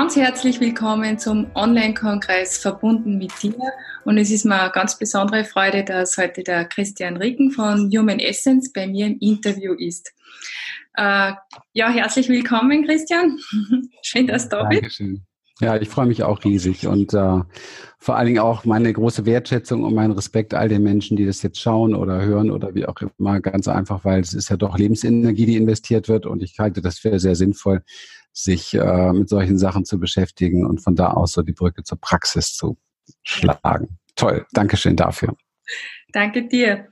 Ganz herzlich willkommen zum Online-Kongress Verbunden mit dir. Und es ist mir eine ganz besondere Freude, dass heute der Christian Ricken von Human Essence bei mir im Interview ist. Äh, ja, herzlich willkommen, Christian. Schön, dass du da bist. Dankeschön. Ja, ich freue mich auch riesig und äh, vor allen Dingen auch meine große Wertschätzung und meinen Respekt all den Menschen, die das jetzt schauen oder hören oder wie auch immer, ganz einfach, weil es ist ja doch Lebensenergie, die investiert wird und ich halte das für sehr sinnvoll, sich äh, mit solchen Sachen zu beschäftigen und von da aus so die Brücke zur Praxis zu schlagen. Toll, Dankeschön dafür. Danke dir.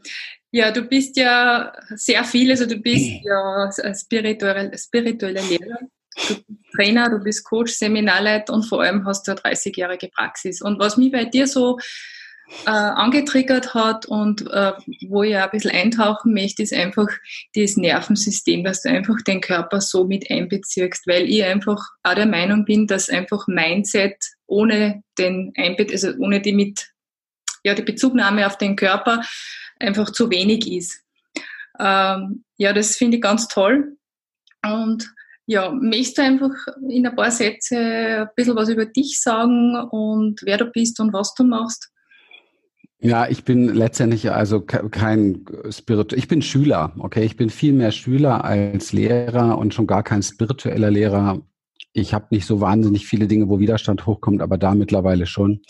Ja, du bist ja sehr viel, also du bist ja spirituelle, spirituelle Lehrer, du bist Trainer, du bist Coach, Seminarleiter und vor allem hast du eine 30-jährige Praxis. Und was mich bei dir so äh, angetriggert hat und äh, wo ich auch ein bisschen eintauchen möchte, ist einfach das Nervensystem, dass du einfach den Körper so mit einbeziehst, weil ich einfach auch der Meinung bin, dass einfach Mindset ohne den Einbe also ohne die mit ja die Bezugnahme auf den Körper einfach zu wenig ist. Ähm, ja, das finde ich ganz toll. Und ja, möchtest du einfach in ein paar Sätze ein bisschen was über dich sagen und wer du bist und was du machst? Ja, ich bin letztendlich also kein Spirit, ich bin Schüler, okay, ich bin viel mehr Schüler als Lehrer und schon gar kein spiritueller Lehrer. Ich habe nicht so wahnsinnig viele Dinge, wo Widerstand hochkommt, aber da mittlerweile schon,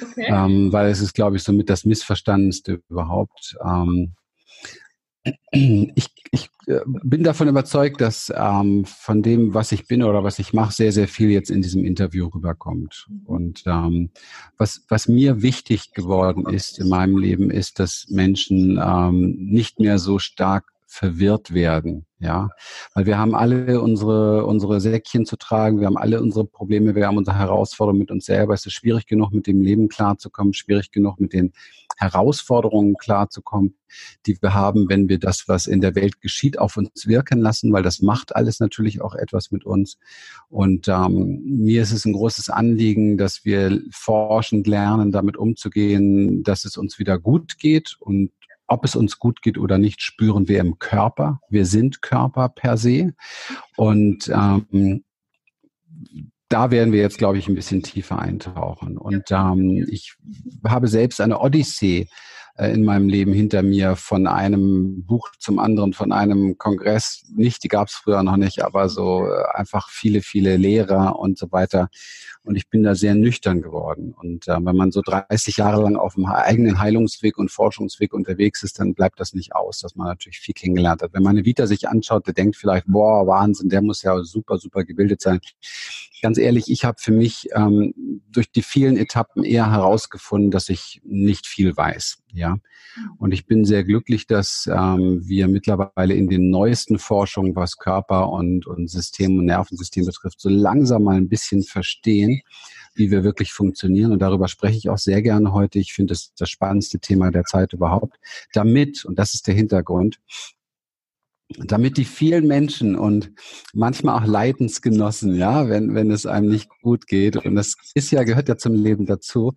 okay. ähm, weil es ist, glaube ich, somit das Missverstandenste überhaupt. Ähm, ich, ich äh, bin davon überzeugt, dass ähm, von dem, was ich bin oder was ich mache, sehr, sehr viel jetzt in diesem Interview rüberkommt. Und ähm, was, was mir wichtig geworden ist in meinem Leben, ist, dass Menschen ähm, nicht mehr so stark verwirrt werden, ja, weil wir haben alle unsere unsere Säckchen zu tragen, wir haben alle unsere Probleme, wir haben unsere Herausforderungen mit uns selber. Es ist schwierig genug, mit dem Leben klarzukommen, schwierig genug, mit den Herausforderungen klarzukommen, die wir haben, wenn wir das, was in der Welt geschieht, auf uns wirken lassen, weil das macht alles natürlich auch etwas mit uns. Und ähm, mir ist es ein großes Anliegen, dass wir forschend lernen, damit umzugehen, dass es uns wieder gut geht und ob es uns gut geht oder nicht, spüren wir im Körper. Wir sind Körper per se. Und ähm, da werden wir jetzt, glaube ich, ein bisschen tiefer eintauchen. Und ähm, ich habe selbst eine Odyssee äh, in meinem Leben hinter mir von einem Buch zum anderen, von einem Kongress. Nicht, die gab es früher noch nicht, aber so äh, einfach viele, viele Lehrer und so weiter. Und ich bin da sehr nüchtern geworden. Und äh, wenn man so 30 Jahre lang auf dem eigenen Heilungsweg und Forschungsweg unterwegs ist, dann bleibt das nicht aus, dass man natürlich viel kennengelernt hat. Wenn man eine Vita sich anschaut, der denkt vielleicht, boah, Wahnsinn, der muss ja super, super gebildet sein. Ganz ehrlich, ich habe für mich ähm, durch die vielen Etappen eher herausgefunden, dass ich nicht viel weiß. Ja, und ich bin sehr glücklich, dass ähm, wir mittlerweile in den neuesten Forschungen, was Körper und, und System und Nervensystem betrifft, so langsam mal ein bisschen verstehen, wie wir wirklich funktionieren. Und darüber spreche ich auch sehr gerne heute. Ich finde es das spannendste Thema der Zeit überhaupt. Damit, und das ist der Hintergrund, damit die vielen Menschen und manchmal auch Leidensgenossen, ja, wenn, wenn es einem nicht gut geht, und das ist ja, gehört ja zum Leben dazu,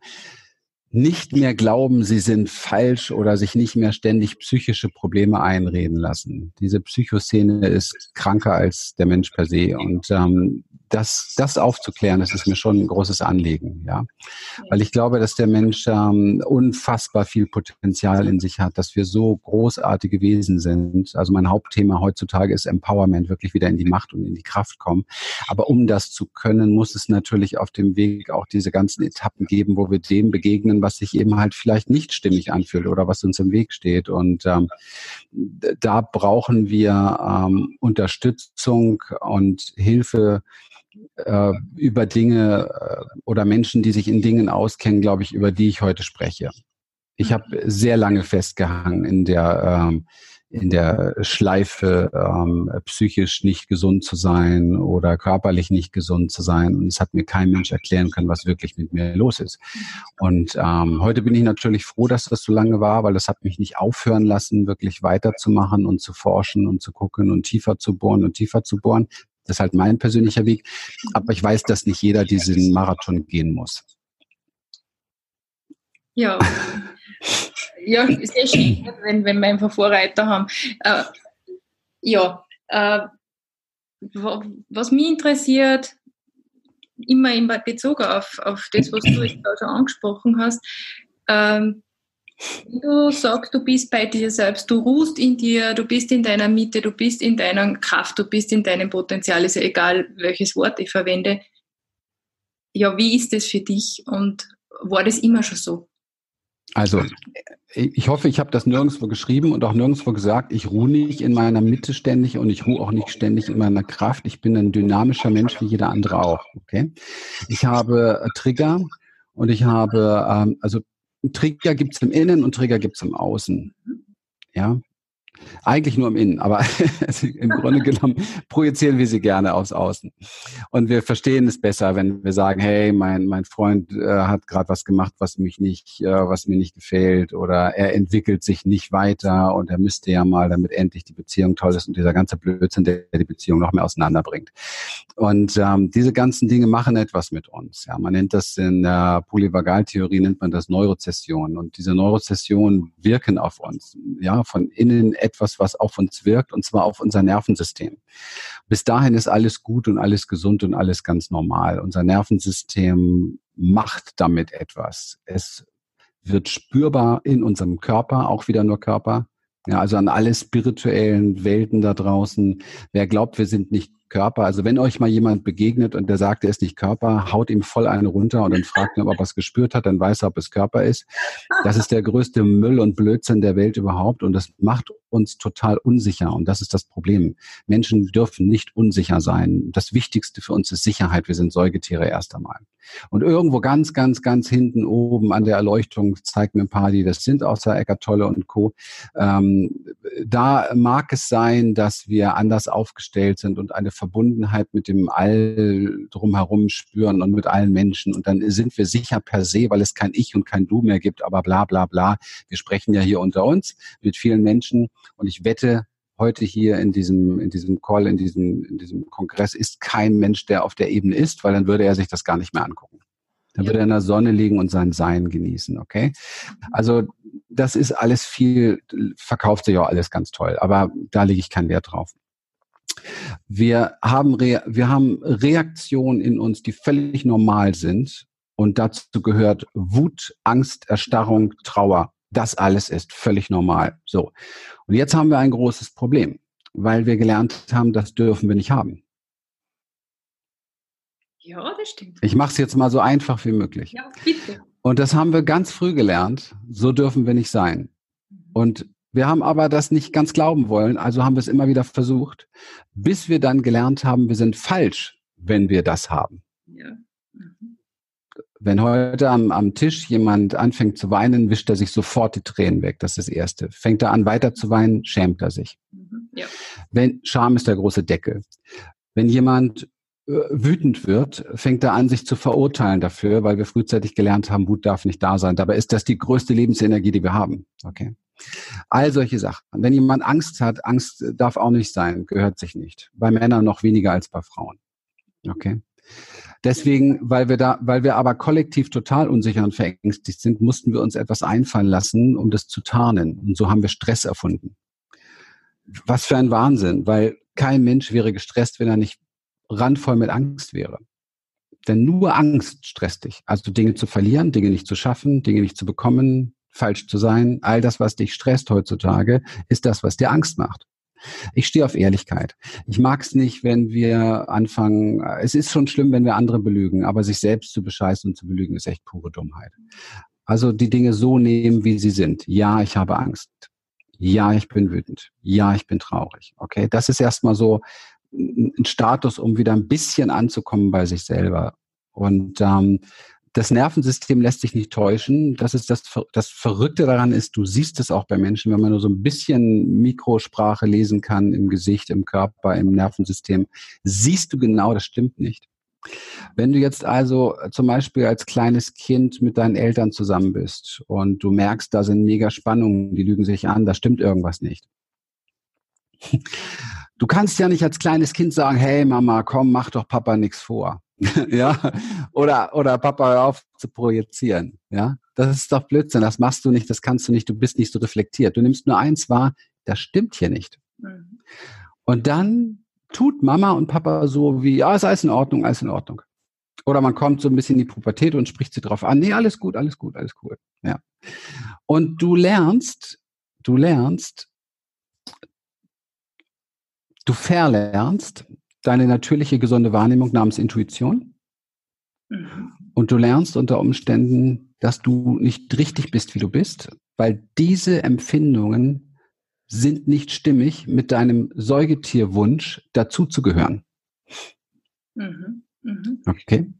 nicht mehr glauben, sie sind falsch oder sich nicht mehr ständig psychische Probleme einreden lassen. Diese Psychoszene ist kranker als der Mensch per se. Und ähm, das, das aufzuklären, das ist mir schon ein großes Anliegen, ja. Weil ich glaube, dass der Mensch ähm, unfassbar viel Potenzial in sich hat, dass wir so großartige Wesen sind. Also mein Hauptthema heutzutage ist Empowerment, wirklich wieder in die Macht und in die Kraft kommen. Aber um das zu können, muss es natürlich auf dem Weg auch diese ganzen Etappen geben, wo wir dem begegnen, was sich eben halt vielleicht nicht stimmig anfühlt oder was uns im Weg steht. Und ähm, da brauchen wir ähm, Unterstützung und Hilfe äh, über Dinge äh, oder Menschen, die sich in Dingen auskennen, glaube ich, über die ich heute spreche. Ich habe sehr lange festgehangen in der ähm, in der Schleife ähm, psychisch nicht gesund zu sein oder körperlich nicht gesund zu sein. Und es hat mir kein Mensch erklären können, was wirklich mit mir los ist. Und ähm, heute bin ich natürlich froh, dass das so lange war, weil das hat mich nicht aufhören lassen, wirklich weiterzumachen und zu forschen und zu gucken und tiefer zu bohren und tiefer zu bohren. Das ist halt mein persönlicher Weg. Aber ich weiß, dass nicht jeder diesen Marathon gehen muss. Ja. ja, sehr schön, wenn, wenn wir einfach Vorreiter haben. Äh, ja, äh, was mich interessiert, immer in Bezug auf, auf das, was du jetzt schon angesprochen hast, ähm, du sagst, du bist bei dir selbst, du ruhst in dir, du bist in deiner Mitte, du bist in deiner Kraft, du bist in deinem Potenzial, ist ja egal, welches Wort ich verwende. Ja, wie ist das für dich und war das immer schon so? Also, ich hoffe, ich habe das nirgendwo geschrieben und auch nirgendwo gesagt, ich ruhe nicht in meiner Mitte ständig und ich ruhe auch nicht ständig in meiner Kraft. Ich bin ein dynamischer Mensch wie jeder andere auch. Okay? Ich habe äh, Trigger und ich habe, ähm, also Trigger gibt es im Innen und Trigger gibt es im Außen. Ja, eigentlich nur im Innen, aber im Grunde genommen projizieren wir sie gerne aufs Außen. Und wir verstehen es besser, wenn wir sagen, hey, mein, mein Freund äh, hat gerade was gemacht, was mich nicht, äh, was mir nicht gefällt, oder er entwickelt sich nicht weiter und er müsste ja mal, damit endlich die Beziehung toll ist und dieser ganze Blödsinn, der die Beziehung noch mehr auseinanderbringt. Und ähm, diese ganzen Dinge machen etwas mit uns. Ja, man nennt das in der Polyvagaltheorie nennt man das Neurozession. Und diese Neurozessionen wirken auf uns, ja, von innen etwas, was auf uns wirkt, und zwar auf unser Nervensystem. Bis dahin ist alles gut und alles gesund und alles ganz normal. Unser Nervensystem macht damit etwas. Es wird spürbar in unserem Körper, auch wieder nur Körper. Ja, also an alle spirituellen Welten da draußen. Wer glaubt, wir sind nicht Körper. Also wenn euch mal jemand begegnet und der sagt, er ist nicht Körper, haut ihm voll eine runter und dann fragt ihn, ob er was gespürt hat, dann weiß er, ob es Körper ist. Das ist der größte Müll und Blödsinn der Welt überhaupt und das macht uns total unsicher und das ist das Problem. Menschen dürfen nicht unsicher sein. Das Wichtigste für uns ist Sicherheit. Wir sind Säugetiere erst einmal. Und irgendwo ganz, ganz, ganz hinten oben an der Erleuchtung zeigt mir ein paar, die das sind, außer Eckart Tolle und Co. Ähm, da mag es sein, dass wir anders aufgestellt sind und eine Verbundenheit mit dem All drumherum spüren und mit allen Menschen. Und dann sind wir sicher per se, weil es kein Ich und kein Du mehr gibt, aber bla bla bla. Wir sprechen ja hier unter uns mit vielen Menschen und ich wette, heute hier in diesem, in diesem Call, in diesem, in diesem Kongress ist kein Mensch, der auf der Ebene ist, weil dann würde er sich das gar nicht mehr angucken. Dann würde er in der Sonne liegen und sein Sein genießen, okay? Also das ist alles viel, verkauft sich auch alles ganz toll, aber da lege ich keinen Wert drauf. Wir haben, Re wir haben Reaktionen in uns, die völlig normal sind. Und dazu gehört Wut, Angst, Erstarrung, Trauer. Das alles ist völlig normal. So. Und jetzt haben wir ein großes Problem, weil wir gelernt haben, das dürfen wir nicht haben. Ja, das stimmt. Ich mache es jetzt mal so einfach wie möglich. Ja, bitte. Und das haben wir ganz früh gelernt. So dürfen wir nicht sein. Mhm. Und wir haben aber das nicht ganz glauben wollen, also haben wir es immer wieder versucht, bis wir dann gelernt haben, wir sind falsch, wenn wir das haben. Ja. Mhm. Wenn heute am, am Tisch jemand anfängt zu weinen, wischt er sich sofort die Tränen weg. Das ist das Erste. Fängt er an weiter zu weinen, schämt er sich. Mhm. Ja. Wenn Scham ist der große Deckel. Wenn jemand äh, wütend wird, fängt er an, sich zu verurteilen dafür, weil wir frühzeitig gelernt haben, Wut darf nicht da sein. Dabei ist das die größte Lebensenergie, die wir haben. Okay. All solche Sachen. Wenn jemand Angst hat, Angst darf auch nicht sein, gehört sich nicht. Bei Männern noch weniger als bei Frauen. Okay. Deswegen, weil wir da, weil wir aber kollektiv total unsicher und verängstigt sind, mussten wir uns etwas einfallen lassen, um das zu tarnen. Und so haben wir Stress erfunden. Was für ein Wahnsinn, weil kein Mensch wäre gestresst, wenn er nicht randvoll mit Angst wäre. Denn nur Angst stresst dich. Also Dinge zu verlieren, Dinge nicht zu schaffen, Dinge nicht zu bekommen, falsch zu sein, all das, was dich stresst heutzutage, ist das, was dir Angst macht. Ich stehe auf Ehrlichkeit. Ich mag es nicht, wenn wir anfangen, es ist schon schlimm, wenn wir andere belügen, aber sich selbst zu bescheißen und zu belügen ist echt pure Dummheit. Also die Dinge so nehmen, wie sie sind. Ja, ich habe Angst. Ja, ich bin wütend. Ja, ich bin traurig. Okay, das ist erstmal so ein Status, um wieder ein bisschen anzukommen bei sich selber. Und ähm, das Nervensystem lässt sich nicht täuschen. Das ist das, das Verrückte daran ist, du siehst es auch bei Menschen, wenn man nur so ein bisschen Mikrosprache lesen kann im Gesicht, im Körper, im Nervensystem, siehst du genau, das stimmt nicht. Wenn du jetzt also zum Beispiel als kleines Kind mit deinen Eltern zusammen bist und du merkst, da sind mega Spannungen, die lügen sich an, da stimmt irgendwas nicht. Du kannst ja nicht als kleines Kind sagen, hey Mama, komm, mach doch Papa nichts vor. ja, oder, oder Papa, hör auf zu projizieren, ja. Das ist doch Blödsinn, das machst du nicht, das kannst du nicht, du bist nicht so reflektiert. Du nimmst nur eins wahr, das stimmt hier nicht. Mhm. Und dann tut Mama und Papa so wie, ja, ist alles in Ordnung, alles in Ordnung. Oder man kommt so ein bisschen in die Pubertät und spricht sie drauf an. Nee, alles gut, alles gut, alles cool. Ja. Und du lernst, du lernst, du verlernst deine natürliche gesunde Wahrnehmung namens Intuition. Mhm. Und du lernst unter Umständen, dass du nicht richtig bist, wie du bist, weil diese Empfindungen sind nicht stimmig mit deinem Säugetierwunsch dazuzugehören. Mhm. Mhm. Okay.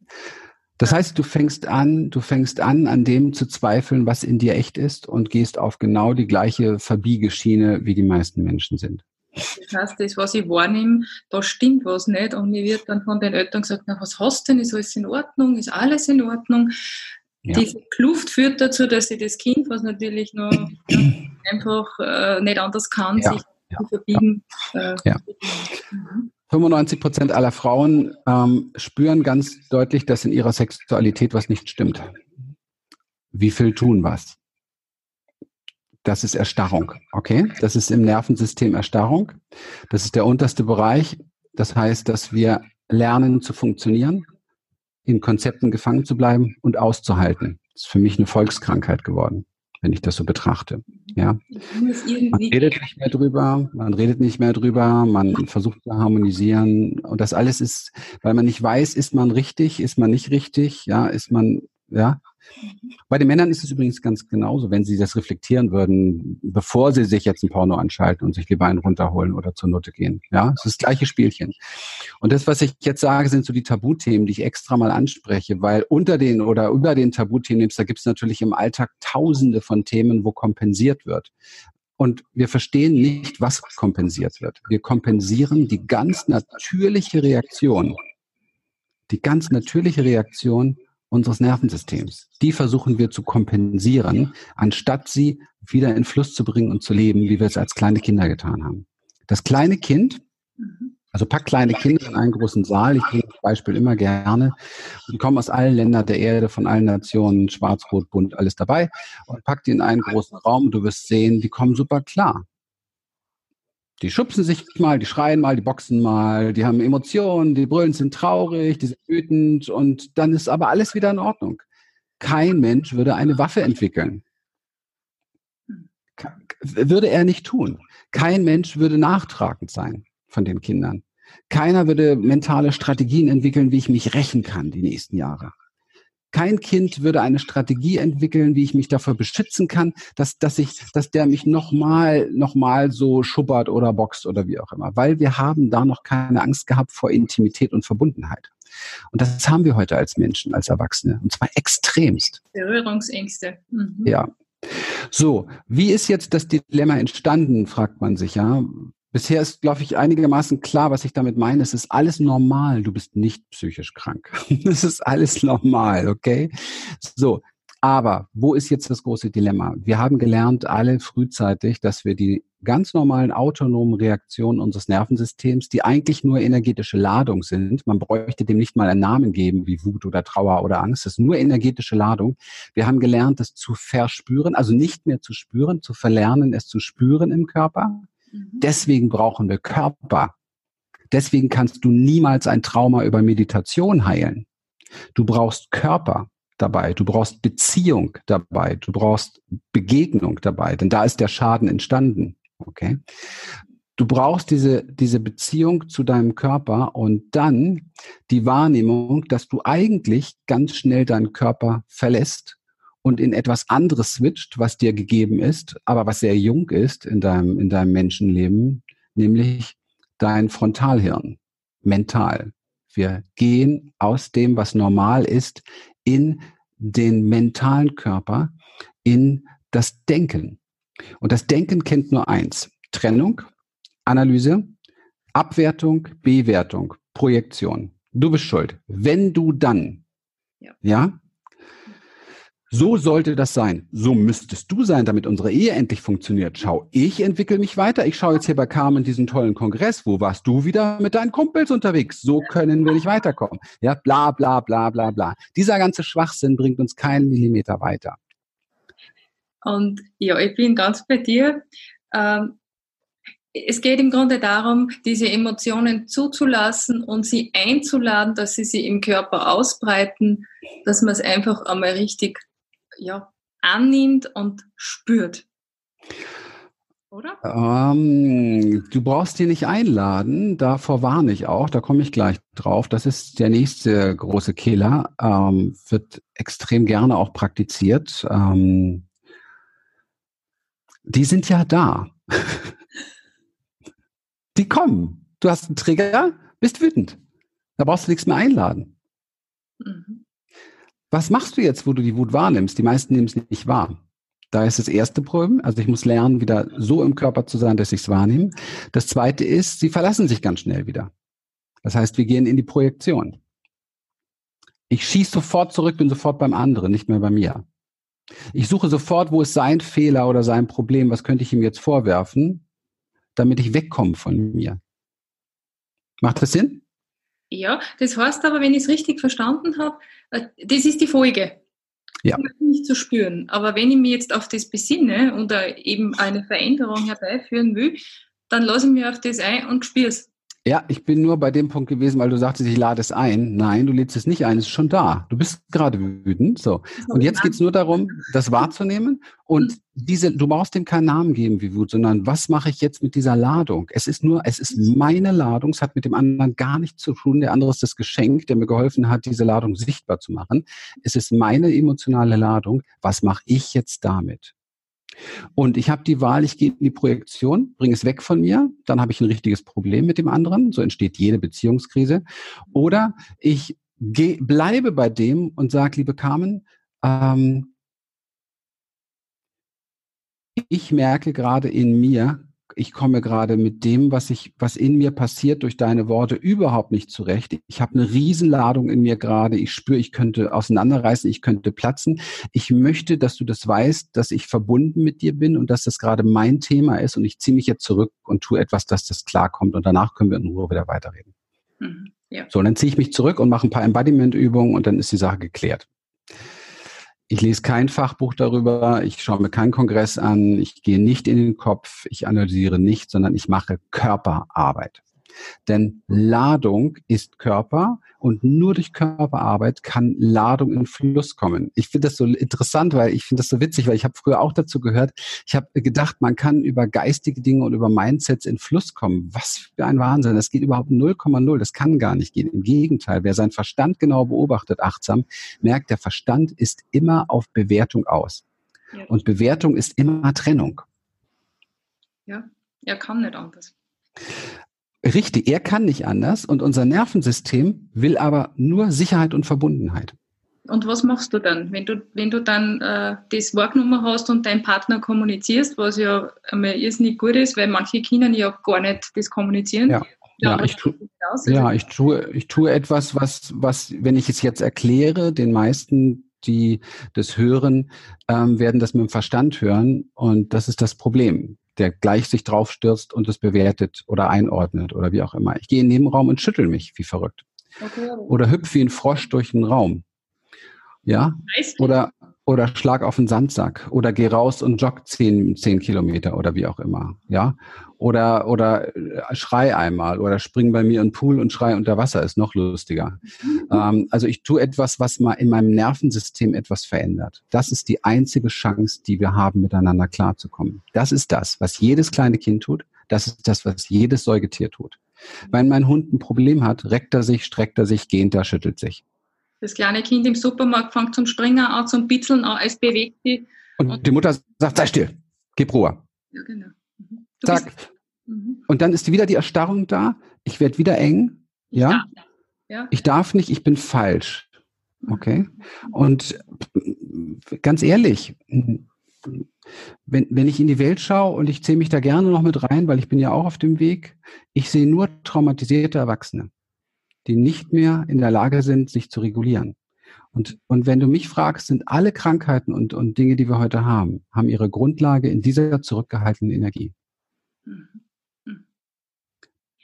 Das heißt, du fängst an, du fängst an, an dem zu zweifeln, was in dir echt ist und gehst auf genau die gleiche Verbiegeschiene, wie die meisten Menschen sind. Das heißt, das, was ich wahrnehme, da stimmt was nicht. Und mir wird dann von den Eltern gesagt, na, was hast du denn? Ist alles in Ordnung? Ist alles in Ordnung? Ja. Diese Kluft führt dazu, dass ich das Kind, was natürlich noch einfach äh, nicht anders kann, ja. sich ja. zu verbiegen. Äh, ja. Mhm. 95 Prozent aller Frauen ähm, spüren ganz deutlich, dass in ihrer Sexualität was nicht stimmt. Wie viel tun was? Das ist Erstarrung, okay? Das ist im Nervensystem Erstarrung. Das ist der unterste Bereich. Das heißt, dass wir lernen zu funktionieren, in Konzepten gefangen zu bleiben und auszuhalten. Das ist für mich eine Volkskrankheit geworden wenn ich das so betrachte. Ja. Man redet nicht mehr drüber, man redet nicht mehr drüber, man versucht zu harmonisieren und das alles ist, weil man nicht weiß, ist man richtig, ist man nicht richtig, ja, ist man, ja, bei den Männern ist es übrigens ganz genauso, wenn sie das reflektieren würden, bevor sie sich jetzt ein Porno anschalten und sich lieber einen runterholen oder zur Note gehen. Ja, es ist das gleiche Spielchen. Und das, was ich jetzt sage, sind so die Tabuthemen, die ich extra mal anspreche, weil unter den oder über den Tabuthemen, da gibt es natürlich im Alltag tausende von Themen, wo kompensiert wird. Und wir verstehen nicht, was kompensiert wird. Wir kompensieren die ganz natürliche Reaktion, die ganz natürliche Reaktion unseres Nervensystems. Die versuchen wir zu kompensieren, anstatt sie wieder in Fluss zu bringen und zu leben, wie wir es als kleine Kinder getan haben. Das kleine Kind, also pack kleine Kinder in einen großen Saal, ich bringe das Beispiel immer gerne, die kommen aus allen Ländern der Erde, von allen Nationen, schwarz, rot, bunt, alles dabei, und pack die in einen großen Raum, du wirst sehen, die kommen super klar. Die schubsen sich mal, die schreien mal, die boxen mal, die haben Emotionen, die brüllen, sind traurig, die sind wütend und dann ist aber alles wieder in Ordnung. Kein Mensch würde eine Waffe entwickeln. Würde er nicht tun. Kein Mensch würde nachtragend sein von den Kindern. Keiner würde mentale Strategien entwickeln, wie ich mich rächen kann die nächsten Jahre. Kein Kind würde eine Strategie entwickeln, wie ich mich davor beschützen kann, dass, dass ich, dass der mich nochmal, nochmal so schubbert oder boxt oder wie auch immer. Weil wir haben da noch keine Angst gehabt vor Intimität und Verbundenheit. Und das haben wir heute als Menschen, als Erwachsene. Und zwar extremst. Berührungsängste. Mhm. Ja. So, wie ist jetzt das Dilemma entstanden, fragt man sich, ja. Bisher ist, glaube ich, einigermaßen klar, was ich damit meine. Es ist alles normal. Du bist nicht psychisch krank. Es ist alles normal, okay? So. Aber wo ist jetzt das große Dilemma? Wir haben gelernt, alle frühzeitig, dass wir die ganz normalen autonomen Reaktionen unseres Nervensystems, die eigentlich nur energetische Ladung sind, man bräuchte dem nicht mal einen Namen geben, wie Wut oder Trauer oder Angst, das ist nur energetische Ladung. Wir haben gelernt, das zu verspüren, also nicht mehr zu spüren, zu verlernen, es zu spüren im Körper. Deswegen brauchen wir Körper. Deswegen kannst du niemals ein Trauma über Meditation heilen. Du brauchst Körper dabei, du brauchst Beziehung dabei, du brauchst Begegnung dabei, denn da ist der Schaden entstanden. Okay? Du brauchst diese, diese Beziehung zu deinem Körper und dann die Wahrnehmung, dass du eigentlich ganz schnell deinen Körper verlässt und in etwas anderes switcht, was dir gegeben ist, aber was sehr jung ist in deinem, in deinem Menschenleben, nämlich dein Frontalhirn, mental. Wir gehen aus dem, was normal ist, in den mentalen Körper, in das Denken. Und das Denken kennt nur eins. Trennung, Analyse, Abwertung, Bewertung, Projektion. Du bist schuld. Wenn du dann, ja, ja so sollte das sein. So müsstest du sein, damit unsere Ehe endlich funktioniert. Schau, ich entwickle mich weiter. Ich schaue jetzt hier bei Carmen diesen tollen Kongress. Wo warst du wieder mit deinen Kumpels unterwegs? So können wir nicht weiterkommen. Ja, bla, bla, bla, bla, bla. Dieser ganze Schwachsinn bringt uns keinen Millimeter weiter. Und ja, ich bin ganz bei dir. Ähm, es geht im Grunde darum, diese Emotionen zuzulassen und sie einzuladen, dass sie sich im Körper ausbreiten, dass man es einfach einmal richtig ja, annimmt und spürt. Oder? Ähm, du brauchst die nicht einladen, davor warne ich auch, da komme ich gleich drauf. Das ist der nächste große Killer, ähm, wird extrem gerne auch praktiziert. Ähm, die sind ja da. die kommen. Du hast einen Trigger, bist wütend. Da brauchst du nichts mehr einladen. Mhm. Was machst du jetzt, wo du die Wut wahrnimmst? Die meisten nehmen es nicht wahr. Da ist das erste Problem. Also ich muss lernen, wieder so im Körper zu sein, dass ich es wahrnehme. Das zweite ist, sie verlassen sich ganz schnell wieder. Das heißt, wir gehen in die Projektion. Ich schieße sofort zurück, bin sofort beim anderen, nicht mehr bei mir. Ich suche sofort, wo ist sein Fehler oder sein Problem, was könnte ich ihm jetzt vorwerfen, damit ich wegkomme von mir. Macht das Sinn? Ja, das heißt aber, wenn ich es richtig verstanden habe, äh, das ist die Folge ja. nicht zu spüren. Aber wenn ich mich jetzt auf das besinne und eben eine Veränderung herbeiführen will, dann lasse ich mich auf das ein und spüre es. Ja, ich bin nur bei dem Punkt gewesen, weil du sagtest, ich lade es ein. Nein, du lädst es nicht ein, es ist schon da. Du bist gerade wütend. So. Und jetzt geht's nur darum, das wahrzunehmen und mhm. diese, du brauchst dem keinen Namen geben wie Wut, sondern was mache ich jetzt mit dieser Ladung? Es ist nur, es ist meine Ladung, es hat mit dem anderen gar nichts zu tun. Der andere ist das Geschenk, der mir geholfen hat, diese Ladung sichtbar zu machen. Es ist meine emotionale Ladung. Was mache ich jetzt damit? Und ich habe die Wahl, ich gehe in die Projektion, bringe es weg von mir, dann habe ich ein richtiges Problem mit dem anderen, so entsteht jede Beziehungskrise. Oder ich geh, bleibe bei dem und sage, liebe Carmen, ähm, ich merke gerade in mir, ich komme gerade mit dem, was ich, was in mir passiert durch deine Worte überhaupt nicht zurecht. Ich habe eine Riesenladung in mir gerade. Ich spüre, ich könnte auseinanderreißen, ich könnte platzen. Ich möchte, dass du das weißt, dass ich verbunden mit dir bin und dass das gerade mein Thema ist und ich ziehe mich jetzt zurück und tue etwas, dass das klarkommt und danach können wir in Ruhe wieder weiterreden. Mhm, ja. So, und dann ziehe ich mich zurück und mache ein paar Embodiment-Übungen und dann ist die Sache geklärt. Ich lese kein Fachbuch darüber, ich schaue mir keinen Kongress an, ich gehe nicht in den Kopf, ich analysiere nicht, sondern ich mache Körperarbeit. Denn Ladung ist Körper und nur durch Körperarbeit kann Ladung in Fluss kommen. Ich finde das so interessant, weil ich finde das so witzig, weil ich habe früher auch dazu gehört. Ich habe gedacht, man kann über geistige Dinge und über Mindsets in Fluss kommen. Was für ein Wahnsinn. Das geht überhaupt 0,0. Das kann gar nicht gehen. Im Gegenteil, wer seinen Verstand genau beobachtet, achtsam, merkt, der Verstand ist immer auf Bewertung aus. Ja. Und Bewertung ist immer Trennung. Ja, er kann nicht anders. Richtig, er kann nicht anders und unser Nervensystem will aber nur Sicherheit und Verbundenheit. Und was machst du dann, wenn du, wenn du dann äh, das wahrgenommen hast und deinen Partner kommunizierst, was ja einmal irrsinnig gut ist, weil manche Kinder ja gar nicht das kommunizieren. Ja. Ja, ich, tu, ja ich, tue, ich tue etwas, was, was, wenn ich es jetzt erkläre, den meisten, die das hören, ähm, werden das mit dem Verstand hören. Und das ist das Problem der gleich sich drauf stürzt und es bewertet oder einordnet oder wie auch immer. Ich gehe in den Nebenraum und schüttel mich wie verrückt. Okay. Oder hüpf wie ein Frosch durch den Raum. Ja? Oder, oder schlag auf den Sandsack. Oder geh raus und jogg zehn, zehn Kilometer oder wie auch immer. Ja? Oder, oder äh, schrei einmal oder spring bei mir in den Pool und schrei unter Wasser, ist noch lustiger. Mhm. Ähm, also ich tue etwas, was mal in meinem Nervensystem etwas verändert. Das ist die einzige Chance, die wir haben, miteinander klarzukommen. Das ist das, was jedes kleine Kind tut. Das ist das, was jedes Säugetier tut. Wenn mein Hund ein Problem hat, reckt er sich, streckt er sich, gähnt er, schüttelt sich. Das kleine Kind im Supermarkt fängt zum Springen an, zum Bitzeln an, es bewegt sich. Und, und die Mutter sagt, sei still, gib Ruhe. Ja, genau. Zack. Mhm. Und dann ist wieder die Erstarrung da. Ich werde wieder eng. Ja? ja? Ich darf nicht, ich bin falsch. Okay. Und ganz ehrlich, wenn, wenn ich in die Welt schaue und ich zähle mich da gerne noch mit rein, weil ich bin ja auch auf dem Weg, ich sehe nur traumatisierte Erwachsene, die nicht mehr in der Lage sind, sich zu regulieren. Und, und wenn du mich fragst, sind alle Krankheiten und, und Dinge, die wir heute haben, haben ihre Grundlage in dieser zurückgehaltenen Energie. Mhm.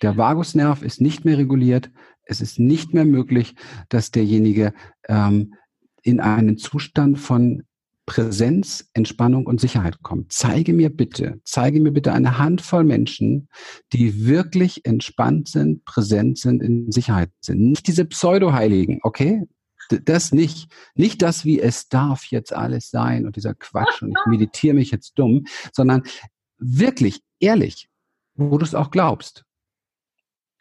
Der Vagusnerv ist nicht mehr reguliert. Es ist nicht mehr möglich, dass derjenige ähm, in einen Zustand von Präsenz, Entspannung und Sicherheit kommt. Zeige mir bitte, zeige mir bitte eine Handvoll Menschen, die wirklich entspannt sind, präsent sind, in Sicherheit sind. Nicht diese Pseudo-Heiligen, okay? Das nicht. Nicht das, wie es darf jetzt alles sein und dieser Quatsch und ich meditiere mich jetzt dumm, sondern wirklich, ehrlich, wo du es auch glaubst.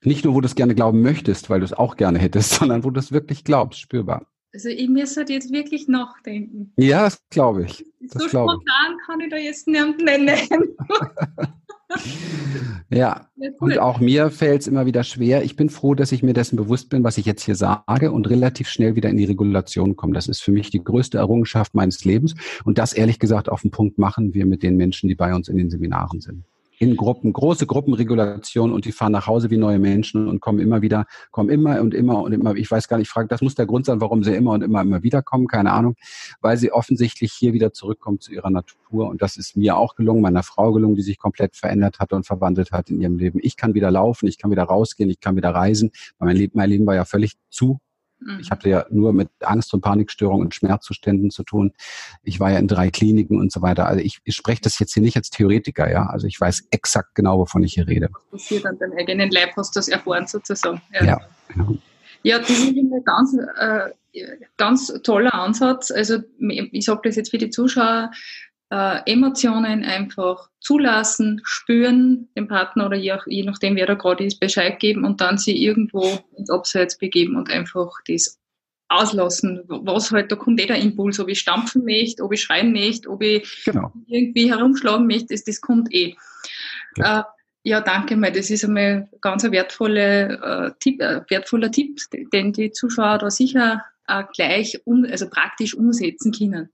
Nicht nur, wo du es gerne glauben möchtest, weil du es auch gerne hättest, sondern wo du es wirklich glaubst, spürbar. Also ich müsste halt jetzt wirklich nachdenken. Ja, das glaube ich. Das so spontan ich. kann ich da jetzt niemanden nennen. ja, und auch mir fällt es immer wieder schwer. Ich bin froh, dass ich mir dessen bewusst bin, was ich jetzt hier sage und relativ schnell wieder in die Regulation komme. Das ist für mich die größte Errungenschaft meines Lebens. Und das ehrlich gesagt auf den Punkt machen wir mit den Menschen, die bei uns in den Seminaren sind in Gruppen, große Gruppenregulation und die fahren nach Hause wie neue Menschen und kommen immer wieder, kommen immer und immer und immer. Ich weiß gar nicht, frage, das muss der Grund sein, warum sie immer und immer, immer wieder kommen, keine Ahnung, weil sie offensichtlich hier wieder zurückkommen zu ihrer Natur und das ist mir auch gelungen, meiner Frau gelungen, die sich komplett verändert hatte und verwandelt hat in ihrem Leben. Ich kann wieder laufen, ich kann wieder rausgehen, ich kann wieder reisen, mein Leben, mein Leben war ja völlig zu. Ich hatte ja nur mit Angst- und Panikstörungen und Schmerzzuständen zu tun. Ich war ja in drei Kliniken und so weiter. Also ich, ich spreche das jetzt hier nicht als Theoretiker, ja. Also ich weiß exakt genau, wovon ich hier rede. Was passiert an deinem eigenen Leib, hast du das erfahren sozusagen. Ja, ja. ja. ja das ist ein ganz, äh, ganz toller Ansatz. Also ich sage das jetzt für die Zuschauer, äh, Emotionen einfach zulassen, spüren, dem Partner oder je, je nachdem, wer da gerade ist, Bescheid geben und dann sie irgendwo ins Abseits begeben und einfach das auslassen. Was halt, da kommt eh der Impuls, ob ich stampfen möchte, ob ich schreien möchte, ob ich genau. irgendwie herumschlagen möchte, das, das kommt eh. Ja. Äh, ja, danke mal. Das ist einmal ganz ein wertvolle, äh, Tipp, äh, wertvoller Tipp, den die Zuschauer da sicher äh, gleich um, also praktisch umsetzen können.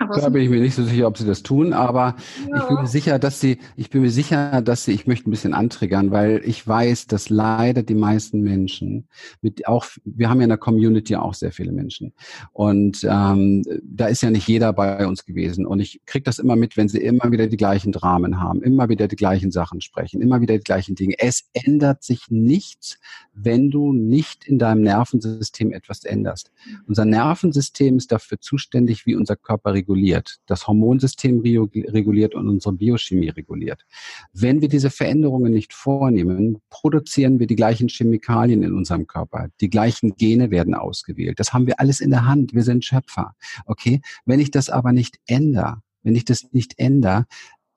Aber da bin ich mir nicht so sicher, ob sie das tun, aber ja. ich bin mir sicher, dass sie, ich bin mir sicher, dass sie, ich möchte ein bisschen antriggern, weil ich weiß, dass leider die meisten Menschen mit auch, wir haben ja in der Community auch sehr viele Menschen und ähm, da ist ja nicht jeder bei uns gewesen und ich kriege das immer mit, wenn sie immer wieder die gleichen Dramen haben, immer wieder die gleichen Sachen sprechen, immer wieder die gleichen Dinge. Es ändert sich nichts, wenn du nicht in deinem Nervensystem etwas änderst. Unser Nervensystem ist dafür zuständig, wie unser Körper reguliert reguliert, das Hormonsystem reguliert und unsere Biochemie reguliert. Wenn wir diese Veränderungen nicht vornehmen, produzieren wir die gleichen Chemikalien in unserem Körper. Die gleichen Gene werden ausgewählt. Das haben wir alles in der Hand. Wir sind Schöpfer. Okay? Wenn ich das aber nicht ändere, wenn ich das nicht ändere,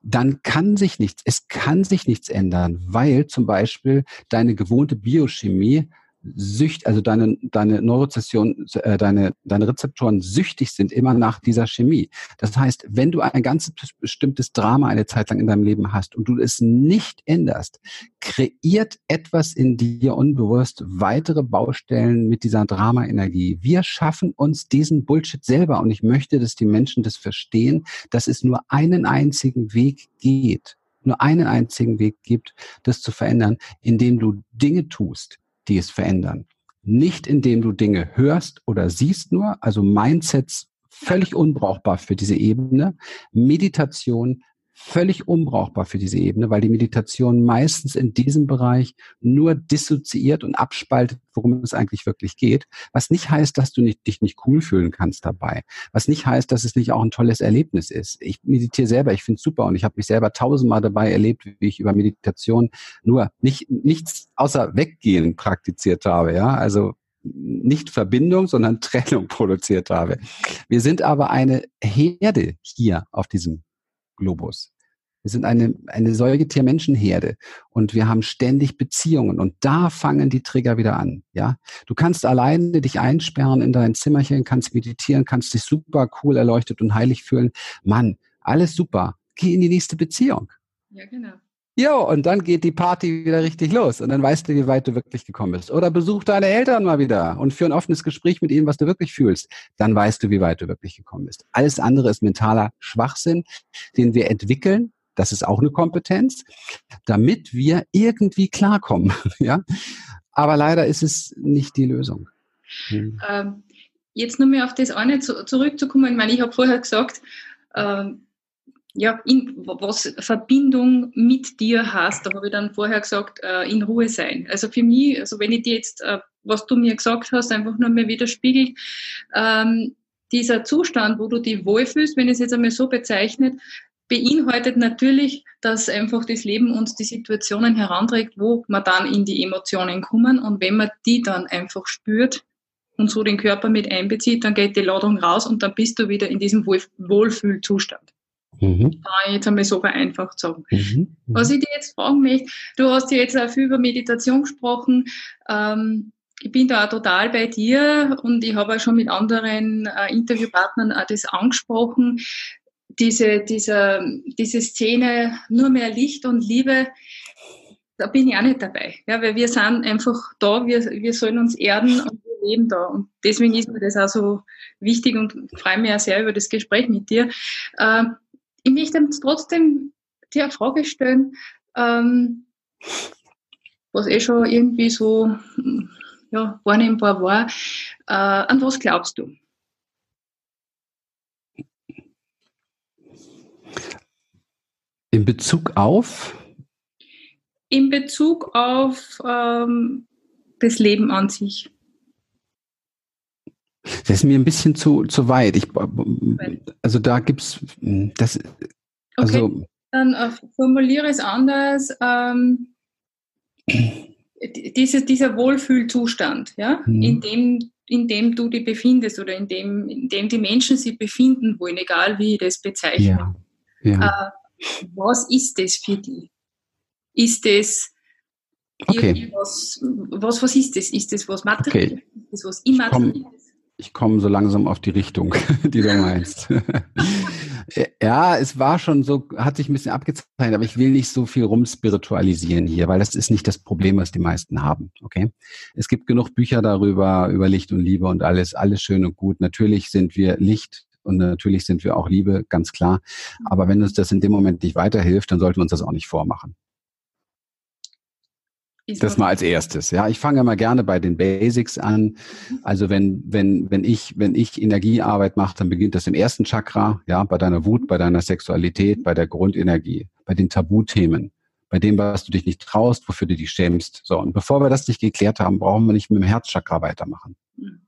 dann kann sich nichts, es kann sich nichts ändern, weil zum Beispiel deine gewohnte Biochemie sücht, also deine, deine Neurozession, äh, deine, deine Rezeptoren süchtig sind immer nach dieser Chemie. Das heißt, wenn du ein ganz bestimmtes Drama eine Zeit lang in deinem Leben hast und du es nicht änderst, kreiert etwas in dir unbewusst weitere Baustellen mit dieser Drama-Energie. Wir schaffen uns diesen Bullshit selber und ich möchte, dass die Menschen das verstehen, dass es nur einen einzigen Weg geht nur einen einzigen Weg gibt, das zu verändern, indem du Dinge tust, die es verändern. Nicht indem du Dinge hörst oder siehst nur, also Mindsets völlig unbrauchbar für diese Ebene. Meditation völlig unbrauchbar für diese Ebene, weil die Meditation meistens in diesem Bereich nur dissoziiert und abspaltet, worum es eigentlich wirklich geht. Was nicht heißt, dass du nicht, dich nicht cool fühlen kannst dabei. Was nicht heißt, dass es nicht auch ein tolles Erlebnis ist. Ich meditiere selber, ich finde es super und ich habe mich selber tausendmal dabei erlebt, wie ich über Meditation nur nicht, nichts außer Weggehen praktiziert habe. Ja, also nicht Verbindung, sondern Trennung produziert habe. Wir sind aber eine Herde hier auf diesem Globus. Wir sind eine, eine Säugetier-Menschenherde und wir haben ständig Beziehungen und da fangen die Trigger wieder an. Ja, du kannst alleine dich einsperren in dein Zimmerchen, kannst meditieren, kannst dich super cool erleuchtet und heilig fühlen. Mann, alles super. Geh in die nächste Beziehung. Ja, genau. Jo, und dann geht die Party wieder richtig los und dann weißt du, wie weit du wirklich gekommen bist. Oder besuch deine Eltern mal wieder und führ ein offenes Gespräch mit ihnen, was du wirklich fühlst. Dann weißt du, wie weit du wirklich gekommen bist. Alles andere ist mentaler Schwachsinn, den wir entwickeln. Das ist auch eine Kompetenz, damit wir irgendwie klarkommen. ja, aber leider ist es nicht die Lösung. Hm. Ähm, jetzt nur mehr auf das eine zu, zurückzukommen. Ich meine, ich habe vorher gesagt, ähm, ja, in, was Verbindung mit dir hast, da habe ich dann vorher gesagt, äh, in Ruhe sein. Also für mich, also wenn ich dir jetzt, äh, was du mir gesagt hast, einfach nur mehr widerspiegelt, ähm, dieser Zustand, wo du dich wohlfühlst, wenn ich es jetzt einmal so bezeichnet, beinhaltet natürlich, dass einfach das Leben uns die Situationen heranträgt, wo man dann in die Emotionen kommen und wenn man die dann einfach spürt und so den Körper mit einbezieht, dann geht die Ladung raus und dann bist du wieder in diesem Wohl Wohlfühlzustand. Mhm. Kann ich jetzt einmal so vereinfacht sagen. Mhm. Mhm. Was ich dir jetzt fragen möchte, du hast ja jetzt auch viel über Meditation gesprochen. Ähm, ich bin da auch total bei dir und ich habe auch schon mit anderen äh, Interviewpartnern auch das angesprochen. Diese, diese, diese Szene, nur mehr Licht und Liebe, da bin ich auch nicht dabei. Ja, weil wir sind einfach da, wir, wir sollen uns erden und wir leben da. Und deswegen ist mir das auch so wichtig und freue mich auch sehr über das Gespräch mit dir. Äh, ich möchte trotzdem dir eine Frage stellen, ähm, was eh schon irgendwie so ja, wahrnehmbar war. Äh, an was glaubst du? In Bezug auf? In Bezug auf ähm, das Leben an sich. Das ist mir ein bisschen zu, zu weit. Ich, also da gibt es das. Also, okay, dann äh, formuliere es anders. Ähm, diese, dieser Wohlfühlzustand, ja, mhm. in, dem, in dem du dich befindest oder in dem, in dem die Menschen sich befinden wollen, egal wie ich das bezeichne. Ja. Ja. Äh, was ist das für dich? Ist das okay. was, was, was ist das? Ist das was Materielles? Okay. Ist das was Immaterielles? Ich komme so langsam auf die Richtung, die du meinst. ja, es war schon so, hat sich ein bisschen abgezeichnet, aber ich will nicht so viel rumspiritualisieren hier, weil das ist nicht das Problem, was die meisten haben. Okay? Es gibt genug Bücher darüber, über Licht und Liebe und alles, alles schön und gut. Natürlich sind wir Licht und natürlich sind wir auch Liebe, ganz klar. Aber wenn uns das in dem Moment nicht weiterhilft, dann sollten wir uns das auch nicht vormachen. Das mal als erstes. Ja, ich fange immer gerne bei den Basics an. Mhm. Also wenn, wenn, wenn ich, wenn ich Energiearbeit mache, dann beginnt das im ersten Chakra, ja, bei deiner Wut, bei deiner Sexualität, bei der Grundenergie, bei den Tabuthemen, bei dem, was du dich nicht traust, wofür du dich schämst. So. Und bevor wir das nicht geklärt haben, brauchen wir nicht mit dem Herzchakra weitermachen. Mhm.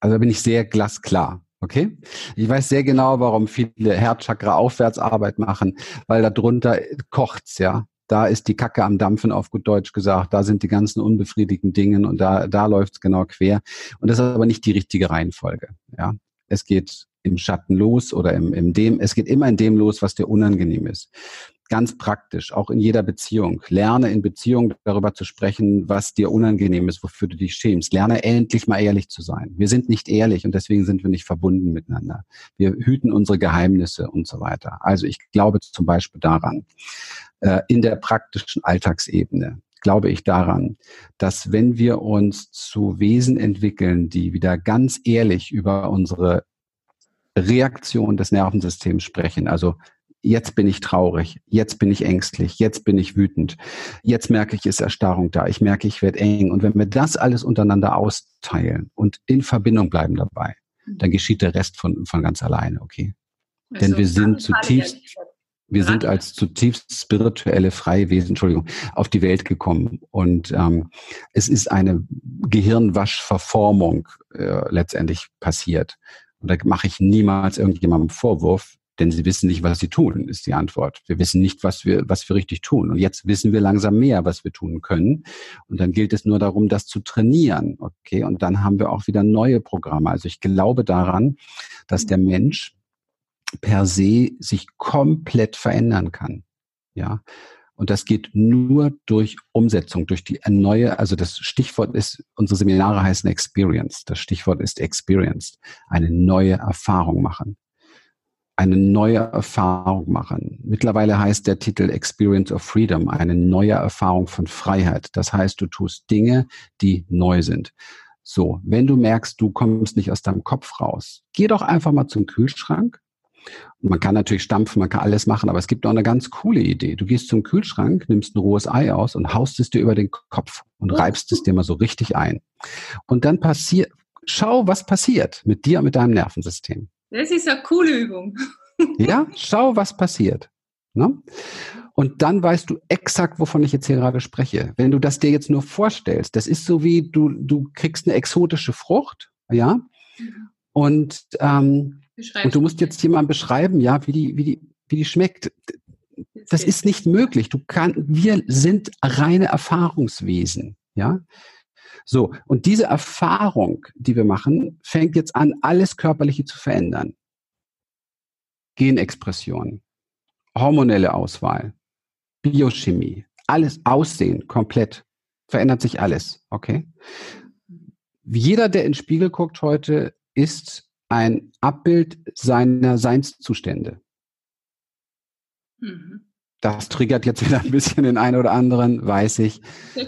Also da bin ich sehr glasklar. Okay? Ich weiß sehr genau, warum viele Herzchakra Aufwärtsarbeit machen, weil da drunter kocht's, ja da ist die Kacke am Dampfen, auf gut Deutsch gesagt. Da sind die ganzen unbefriedigten Dingen und da, da läuft es genau quer. Und das ist aber nicht die richtige Reihenfolge. Ja, es geht im Schatten los oder im, im dem, es geht immer in dem los, was dir unangenehm ist. Ganz praktisch, auch in jeder Beziehung. Lerne in Beziehung darüber zu sprechen, was dir unangenehm ist, wofür du dich schämst. Lerne endlich mal ehrlich zu sein. Wir sind nicht ehrlich und deswegen sind wir nicht verbunden miteinander. Wir hüten unsere Geheimnisse und so weiter. Also ich glaube zum Beispiel daran, äh, in der praktischen Alltagsebene glaube ich daran, dass wenn wir uns zu Wesen entwickeln, die wieder ganz ehrlich über unsere Reaktion des Nervensystems sprechen, also jetzt bin ich traurig, jetzt bin ich ängstlich, jetzt bin ich wütend, jetzt merke ich, ist Erstarrung da, ich merke, ich werde eng. Und wenn wir das alles untereinander austeilen und in Verbindung bleiben dabei, dann geschieht der Rest von, von ganz alleine, okay? Also Denn wir sind zutiefst, wir sind als zutiefst spirituelle, freie Wesen, Entschuldigung, auf die Welt gekommen. Und ähm, es ist eine Gehirnwaschverformung äh, letztendlich passiert. Und da mache ich niemals irgendjemandem Vorwurf, denn sie wissen nicht, was sie tun, ist die Antwort. Wir wissen nicht, was wir, was wir richtig tun. Und jetzt wissen wir langsam mehr, was wir tun können. Und dann gilt es nur darum, das zu trainieren. Okay. Und dann haben wir auch wieder neue Programme. Also ich glaube daran, dass der Mensch per se sich komplett verändern kann. Ja. Und das geht nur durch Umsetzung, durch die neue, also das Stichwort ist, unsere Seminare heißen Experience. Das Stichwort ist Experience. Eine neue Erfahrung machen. Eine neue Erfahrung machen. Mittlerweile heißt der Titel Experience of Freedom, eine neue Erfahrung von Freiheit. Das heißt, du tust Dinge, die neu sind. So, wenn du merkst, du kommst nicht aus deinem Kopf raus, geh doch einfach mal zum Kühlschrank man kann natürlich stampfen, man kann alles machen, aber es gibt auch eine ganz coole Idee. Du gehst zum Kühlschrank, nimmst ein rohes Ei aus und haust es dir über den Kopf und reibst es dir mal so richtig ein. Und dann passiert, schau, was passiert mit dir und mit deinem Nervensystem. Das ist eine coole Übung. ja, schau, was passiert. Ne? Und dann weißt du exakt, wovon ich jetzt hier gerade spreche. Wenn du das dir jetzt nur vorstellst, das ist so wie du, du kriegst eine exotische Frucht, ja, Und, ähm, und du musst jetzt jemand beschreiben, ja, wie die, wie die, wie die schmeckt. Das ist nicht möglich. Du kannst, wir sind reine Erfahrungswesen, ja. So. Und diese Erfahrung, die wir machen, fängt jetzt an, alles Körperliche zu verändern. Genexpression, hormonelle Auswahl, Biochemie, alles Aussehen komplett. Verändert sich alles, okay? Jeder, der in den Spiegel guckt heute, ist ein Abbild seiner Seinszustände. Mhm. Das triggert jetzt wieder ein bisschen den einen oder anderen, weiß ich.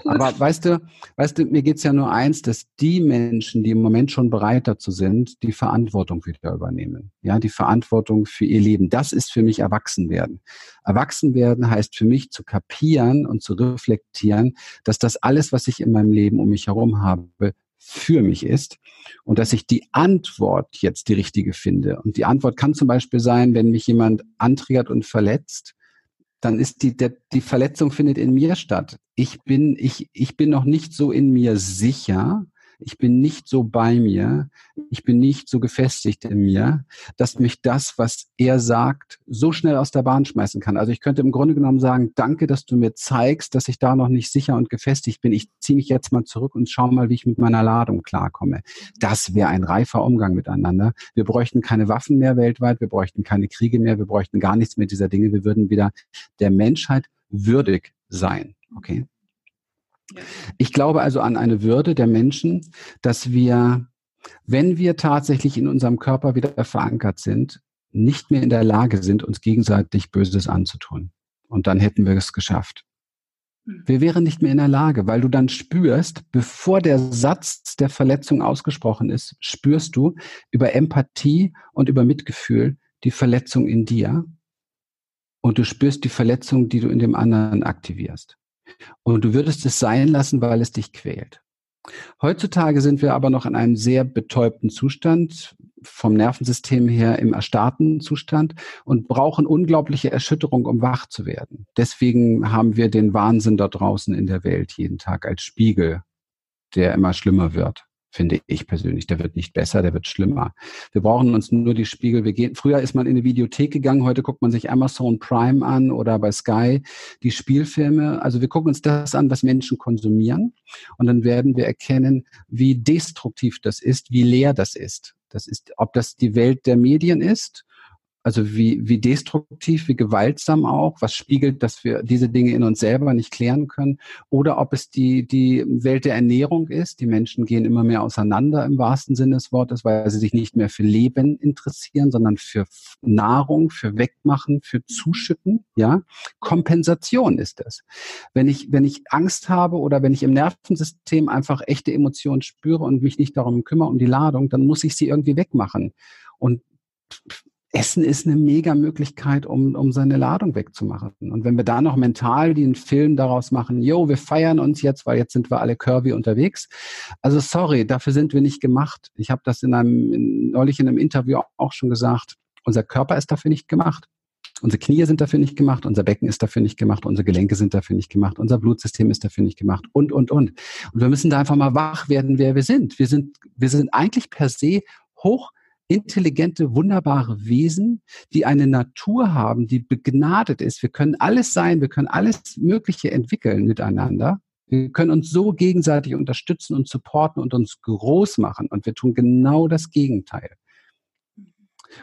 Aber weißt du, weißt du, mir geht's ja nur eins, dass die Menschen, die im Moment schon bereit dazu sind, die Verantwortung wieder übernehmen. Ja, die Verantwortung für ihr Leben. Das ist für mich Erwachsenwerden. Erwachsenwerden heißt für mich zu kapieren und zu reflektieren, dass das alles, was ich in meinem Leben um mich herum habe, für mich ist und dass ich die Antwort jetzt die richtige finde. Und die Antwort kann zum Beispiel sein, wenn mich jemand antriggert und verletzt, dann ist die, der, die Verletzung findet in mir statt. Ich bin, ich, ich bin noch nicht so in mir sicher, ich bin nicht so bei mir, ich bin nicht so gefestigt in mir, dass mich das, was er sagt, so schnell aus der Bahn schmeißen kann. Also ich könnte im Grunde genommen sagen, danke, dass du mir zeigst, dass ich da noch nicht sicher und gefestigt bin. Ich ziehe mich jetzt mal zurück und schau mal, wie ich mit meiner Ladung klarkomme. Das wäre ein reifer Umgang miteinander. Wir bräuchten keine Waffen mehr weltweit, wir bräuchten keine Kriege mehr, wir bräuchten gar nichts mehr dieser Dinge. Wir würden wieder der Menschheit würdig sein. Okay? Ich glaube also an eine Würde der Menschen, dass wir, wenn wir tatsächlich in unserem Körper wieder verankert sind, nicht mehr in der Lage sind, uns gegenseitig Böses anzutun. Und dann hätten wir es geschafft. Hm. Wir wären nicht mehr in der Lage, weil du dann spürst, bevor der Satz der Verletzung ausgesprochen ist, spürst du über Empathie und über Mitgefühl die Verletzung in dir und du spürst die Verletzung, die du in dem anderen aktivierst. Und du würdest es sein lassen, weil es dich quält. Heutzutage sind wir aber noch in einem sehr betäubten Zustand, vom Nervensystem her im erstarrten Zustand und brauchen unglaubliche Erschütterung, um wach zu werden. Deswegen haben wir den Wahnsinn da draußen in der Welt jeden Tag als Spiegel, der immer schlimmer wird finde ich persönlich. Der wird nicht besser, der wird schlimmer. Wir brauchen uns nur die Spiegel. Wir gehen, früher ist man in eine Videothek gegangen, heute guckt man sich Amazon Prime an oder bei Sky die Spielfilme. Also wir gucken uns das an, was Menschen konsumieren. Und dann werden wir erkennen, wie destruktiv das ist, wie leer das ist. Das ist, ob das die Welt der Medien ist also wie, wie destruktiv, wie gewaltsam auch, was spiegelt, dass wir diese Dinge in uns selber nicht klären können. Oder ob es die, die Welt der Ernährung ist. Die Menschen gehen immer mehr auseinander im wahrsten Sinne des Wortes, weil sie sich nicht mehr für Leben interessieren, sondern für Nahrung, für Wegmachen, für Zuschütten. Ja, Kompensation ist es. Wenn ich, wenn ich Angst habe oder wenn ich im Nervensystem einfach echte Emotionen spüre und mich nicht darum kümmere, um die Ladung, dann muss ich sie irgendwie wegmachen. Und Essen ist eine mega Möglichkeit, um, um seine Ladung wegzumachen. Und wenn wir da noch mental den Film daraus machen, yo, wir feiern uns jetzt, weil jetzt sind wir alle curvy unterwegs. Also sorry, dafür sind wir nicht gemacht. Ich habe das in einem, in, neulich in einem Interview auch schon gesagt. Unser Körper ist dafür nicht gemacht. Unsere Knie sind dafür nicht gemacht, unser Becken ist dafür nicht gemacht, unsere Gelenke sind dafür nicht gemacht, unser Blutsystem ist dafür nicht gemacht und, und, und. Und wir müssen da einfach mal wach werden, wer wir sind. Wir sind, wir sind eigentlich per se hoch intelligente, wunderbare Wesen, die eine Natur haben, die begnadet ist. Wir können alles sein, wir können alles Mögliche entwickeln miteinander. Wir können uns so gegenseitig unterstützen und supporten und uns groß machen. Und wir tun genau das Gegenteil.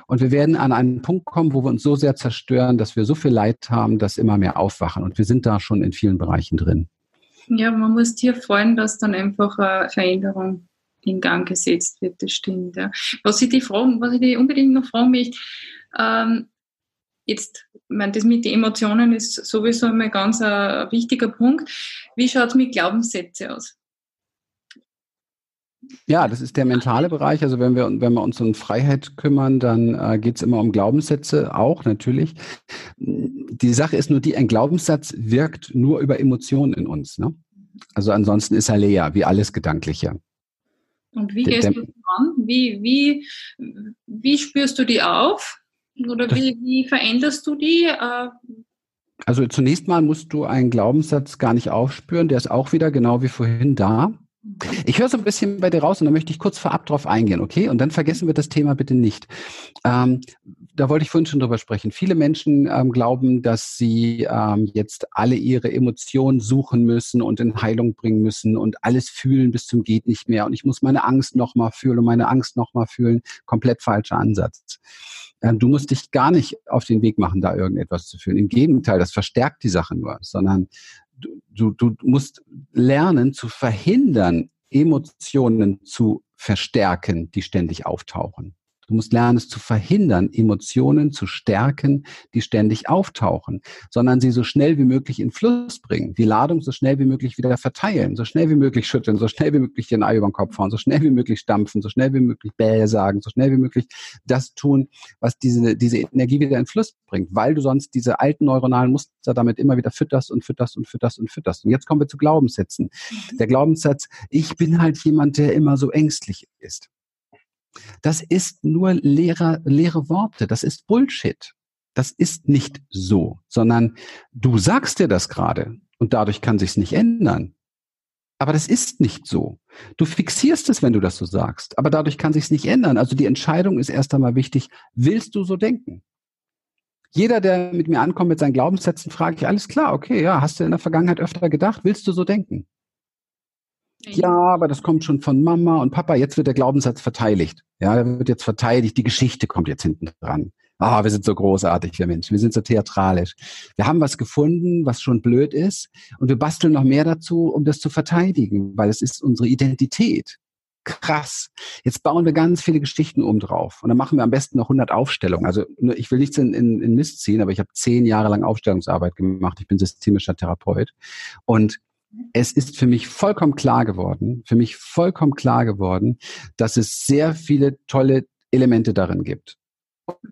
Und wir werden an einen Punkt kommen, wo wir uns so sehr zerstören, dass wir so viel Leid haben, dass immer mehr aufwachen. Und wir sind da schon in vielen Bereichen drin. Ja, man muss dir freuen, dass dann einfach eine Veränderung in Gang gesetzt wird, das stimmt. Ja. Was ich die fragen, was ich die unbedingt noch fragen möchte, ähm, jetzt, ich meine, das mit den Emotionen ist sowieso immer ganz ein, wichtiger Punkt. Wie schaut es mit Glaubenssätzen aus? Ja, das ist der mentale Bereich. Also wenn wir, wenn wir uns um Freiheit kümmern, dann äh, geht es immer um Glaubenssätze auch natürlich. Die Sache ist nur die, ein Glaubenssatz wirkt nur über Emotionen in uns. Ne? Also ansonsten ist er leer, wie alles Gedankliche. Und wie gehst du an? Wie, wie, wie spürst du die auf? Oder wie, wie veränderst du die? Äh, also zunächst mal musst du einen Glaubenssatz gar nicht aufspüren, der ist auch wieder genau wie vorhin da. Ich höre so ein bisschen bei dir raus und da möchte ich kurz vorab drauf eingehen, okay? Und dann vergessen wir das Thema bitte nicht. Ähm, da wollte ich vorhin schon drüber sprechen. Viele Menschen ähm, glauben, dass sie ähm, jetzt alle ihre Emotionen suchen müssen und in Heilung bringen müssen und alles fühlen bis zum geht nicht mehr. Und ich muss meine Angst nochmal fühlen und meine Angst nochmal fühlen. Komplett falscher Ansatz. Ähm, du musst dich gar nicht auf den Weg machen, da irgendetwas zu fühlen. Im Gegenteil, das verstärkt die Sache nur, sondern du, du musst lernen zu verhindern, Emotionen zu verstärken, die ständig auftauchen. Du musst lernen, es zu verhindern, Emotionen zu stärken, die ständig auftauchen, sondern sie so schnell wie möglich in Fluss bringen, die Ladung so schnell wie möglich wieder verteilen, so schnell wie möglich schütteln, so schnell wie möglich den Ei über den Kopf hauen, so schnell wie möglich stampfen, so schnell wie möglich bäh sagen, so schnell wie möglich das tun, was diese, diese Energie wieder in Fluss bringt, weil du sonst diese alten neuronalen Muster damit immer wieder fütterst und fütterst und fütterst und fütterst. Und jetzt kommen wir zu Glaubenssätzen. Der Glaubenssatz, ich bin halt jemand, der immer so ängstlich ist. Das ist nur leere, leere Worte. Das ist Bullshit. Das ist nicht so, sondern du sagst dir das gerade und dadurch kann sich's nicht ändern. Aber das ist nicht so. Du fixierst es, wenn du das so sagst, aber dadurch kann sich's nicht ändern. Also die Entscheidung ist erst einmal wichtig. Willst du so denken? Jeder, der mit mir ankommt mit seinen Glaubenssätzen, frage ich, alles klar, okay, ja, hast du in der Vergangenheit öfter gedacht, willst du so denken? Ja, aber das kommt schon von Mama und Papa. Jetzt wird der Glaubenssatz verteidigt. Ja, der wird jetzt verteidigt. Die Geschichte kommt jetzt hinten dran. Ah, wir sind so großartig, wir Menschen. Wir sind so theatralisch. Wir haben was gefunden, was schon blöd ist. Und wir basteln noch mehr dazu, um das zu verteidigen, weil es ist unsere Identität. Krass. Jetzt bauen wir ganz viele Geschichten um drauf. Und dann machen wir am besten noch 100 Aufstellungen. Also ich will nichts in, in, in Mist ziehen, aber ich habe zehn Jahre lang Aufstellungsarbeit gemacht. Ich bin systemischer Therapeut. Und es ist für mich vollkommen klar geworden, für mich vollkommen klar geworden, dass es sehr viele tolle Elemente darin gibt.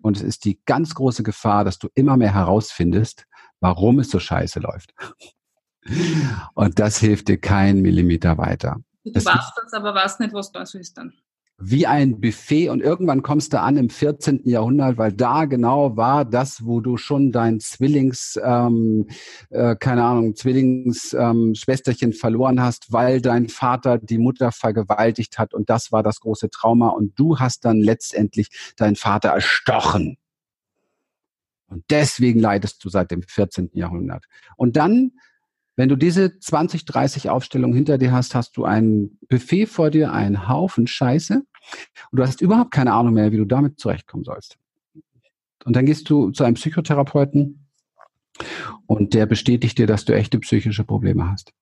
Und es ist die ganz große Gefahr, dass du immer mehr herausfindest, warum es so scheiße läuft. Und das hilft dir keinen Millimeter weiter. Du weißt das, aber weißt nicht, was das ist dann wie ein Buffet und irgendwann kommst du an im 14. Jahrhundert, weil da genau war das, wo du schon dein Zwillings, ähm, äh, keine Ahnung, Zwillingsschwesterchen ähm, verloren hast, weil dein Vater die Mutter vergewaltigt hat und das war das große Trauma und du hast dann letztendlich deinen Vater erstochen. Und deswegen leidest du seit dem 14. Jahrhundert. Und dann wenn du diese 20, 30 Aufstellungen hinter dir hast, hast du ein Buffet vor dir, einen Haufen Scheiße und du hast überhaupt keine Ahnung mehr, wie du damit zurechtkommen sollst. Und dann gehst du zu einem Psychotherapeuten und der bestätigt dir, dass du echte psychische Probleme hast.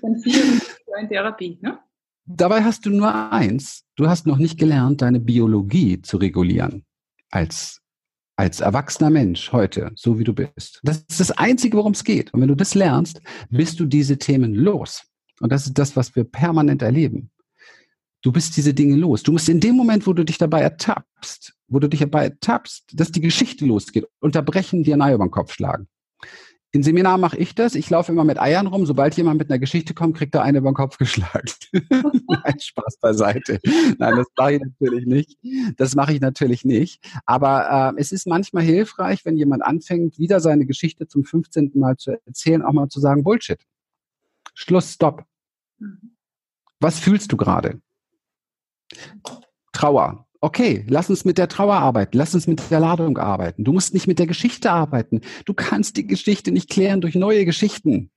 Von vielen in Therapie, ne? Dabei hast du nur eins. Du hast noch nicht gelernt, deine Biologie zu regulieren als als erwachsener Mensch heute, so wie du bist. Das ist das Einzige, worum es geht. Und wenn du das lernst, bist du diese Themen los. Und das ist das, was wir permanent erleben. Du bist diese Dinge los. Du musst in dem Moment, wo du dich dabei ertappst, wo du dich dabei ertappst, dass die Geschichte losgeht, unterbrechen, dir ein Ei über den Kopf schlagen. In Seminar mache ich das. Ich laufe immer mit Eiern rum. Sobald jemand mit einer Geschichte kommt, kriegt er eine über den Kopf geschlagen. Nein, Spaß beiseite. Nein, das mache ich natürlich nicht. Das mache ich natürlich nicht. Aber äh, es ist manchmal hilfreich, wenn jemand anfängt, wieder seine Geschichte zum 15. Mal zu erzählen, auch mal zu sagen, Bullshit. Schluss, stopp. Mhm. Was fühlst du gerade? Trauer. Okay, lass uns mit der Trauer arbeiten, lass uns mit der Ladung arbeiten. Du musst nicht mit der Geschichte arbeiten. Du kannst die Geschichte nicht klären durch neue Geschichten.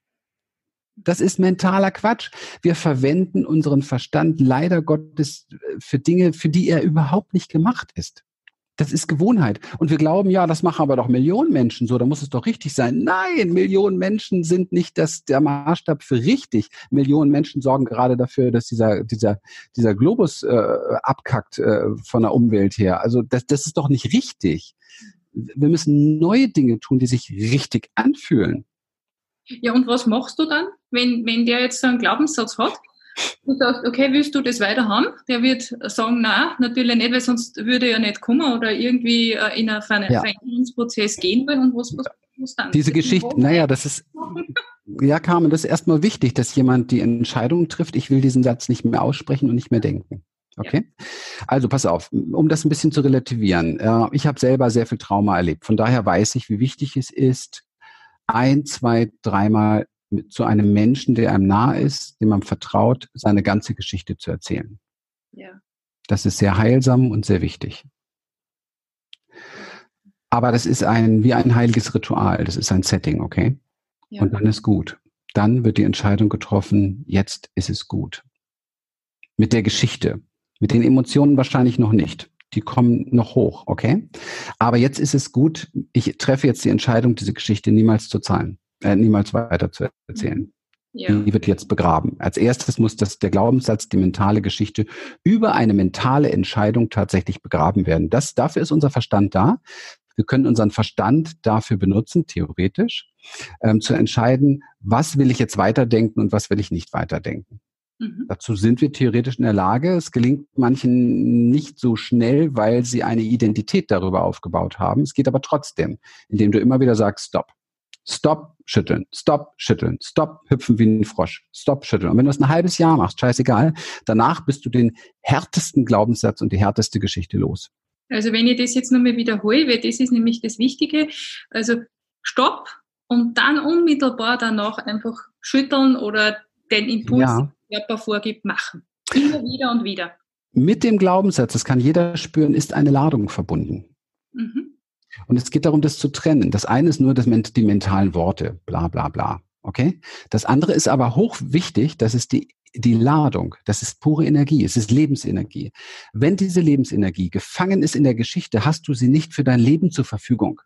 Das ist mentaler Quatsch. Wir verwenden unseren Verstand leider Gottes für Dinge, für die er überhaupt nicht gemacht ist. Das ist Gewohnheit. Und wir glauben, ja, das machen aber doch Millionen Menschen so, da muss es doch richtig sein. Nein, Millionen Menschen sind nicht das, der Maßstab für richtig. Millionen Menschen sorgen gerade dafür, dass dieser, dieser, dieser Globus äh, abkackt äh, von der Umwelt her. Also das, das ist doch nicht richtig. Wir müssen neue Dinge tun, die sich richtig anfühlen. Ja, und was machst du dann, wenn, wenn der jetzt so einen Glaubenssatz hat? Du sagst, okay, willst du das weiter haben? Der wird sagen, nein, natürlich nicht, weil sonst würde er nicht kommen oder irgendwie äh, in einen Veränderungsprozess gehen wollen und was, was, was dann? Diese Geschichte, naja, das ist, ja, Carmen, das ist erstmal wichtig, dass jemand die Entscheidung trifft, ich will diesen Satz nicht mehr aussprechen und nicht mehr denken. Okay? Ja. Also pass auf, um das ein bisschen zu relativieren. Äh, ich habe selber sehr viel Trauma erlebt. Von daher weiß ich, wie wichtig es ist, ein, zwei, dreimal mit, zu einem Menschen, der einem nahe ist, dem man vertraut, seine ganze Geschichte zu erzählen. Ja. Das ist sehr heilsam und sehr wichtig. Aber das ist ein, wie ein heiliges Ritual. Das ist ein Setting, okay? Ja. Und dann ist gut. Dann wird die Entscheidung getroffen, jetzt ist es gut. Mit der Geschichte. Mit den Emotionen wahrscheinlich noch nicht. Die kommen noch hoch, okay? Aber jetzt ist es gut. Ich treffe jetzt die Entscheidung, diese Geschichte niemals zu zahlen, äh, niemals weiter zu erzählen. Ja. Die wird jetzt begraben. Als erstes muss das, der Glaubenssatz, die mentale Geschichte über eine mentale Entscheidung tatsächlich begraben werden. Das, dafür ist unser Verstand da. Wir können unseren Verstand dafür benutzen, theoretisch, ähm, zu entscheiden, was will ich jetzt weiterdenken und was will ich nicht weiterdenken. Mhm. Dazu sind wir theoretisch in der Lage. Es gelingt manchen nicht so schnell, weil sie eine Identität darüber aufgebaut haben. Es geht aber trotzdem, indem du immer wieder sagst, stopp. Stopp, schütteln, stopp, schütteln, stopp, hüpfen wie ein Frosch, stopp, schütteln. Und wenn du das ein halbes Jahr machst, scheißegal, danach bist du den härtesten Glaubenssatz und die härteste Geschichte los. Also wenn ich das jetzt nochmal wiederhole, weil das ist nämlich das Wichtige, also stopp und dann unmittelbar danach einfach schütteln oder den Impuls, ja. den Körper vorgibt, machen. Immer wieder und wieder. Mit dem Glaubenssatz, das kann jeder spüren, ist eine Ladung verbunden. Mhm. Und es geht darum, das zu trennen. Das eine ist nur das, die mentalen Worte, bla bla bla. Okay? Das andere ist aber hoch wichtig, das ist die die Ladung, das ist pure Energie, es ist Lebensenergie. Wenn diese Lebensenergie gefangen ist in der Geschichte, hast du sie nicht für dein Leben zur Verfügung.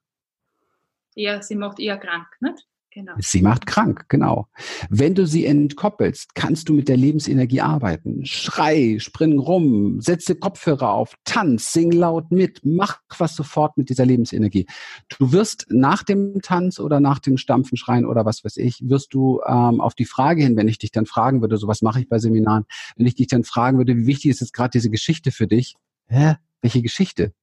Ja, sie macht eher krank, nicht? Genau. Sie macht krank, genau. Wenn du sie entkoppelst, kannst du mit der Lebensenergie arbeiten. Schrei, spring rum, setze Kopfhörer auf, tanz, sing laut mit, mach was sofort mit dieser Lebensenergie. Du wirst nach dem Tanz oder nach dem Stampfen, Schreien oder was weiß ich, wirst du ähm, auf die Frage hin, wenn ich dich dann fragen würde, so was mache ich bei Seminaren, wenn ich dich dann fragen würde, wie wichtig ist jetzt gerade diese Geschichte für dich? Hä? Welche Geschichte?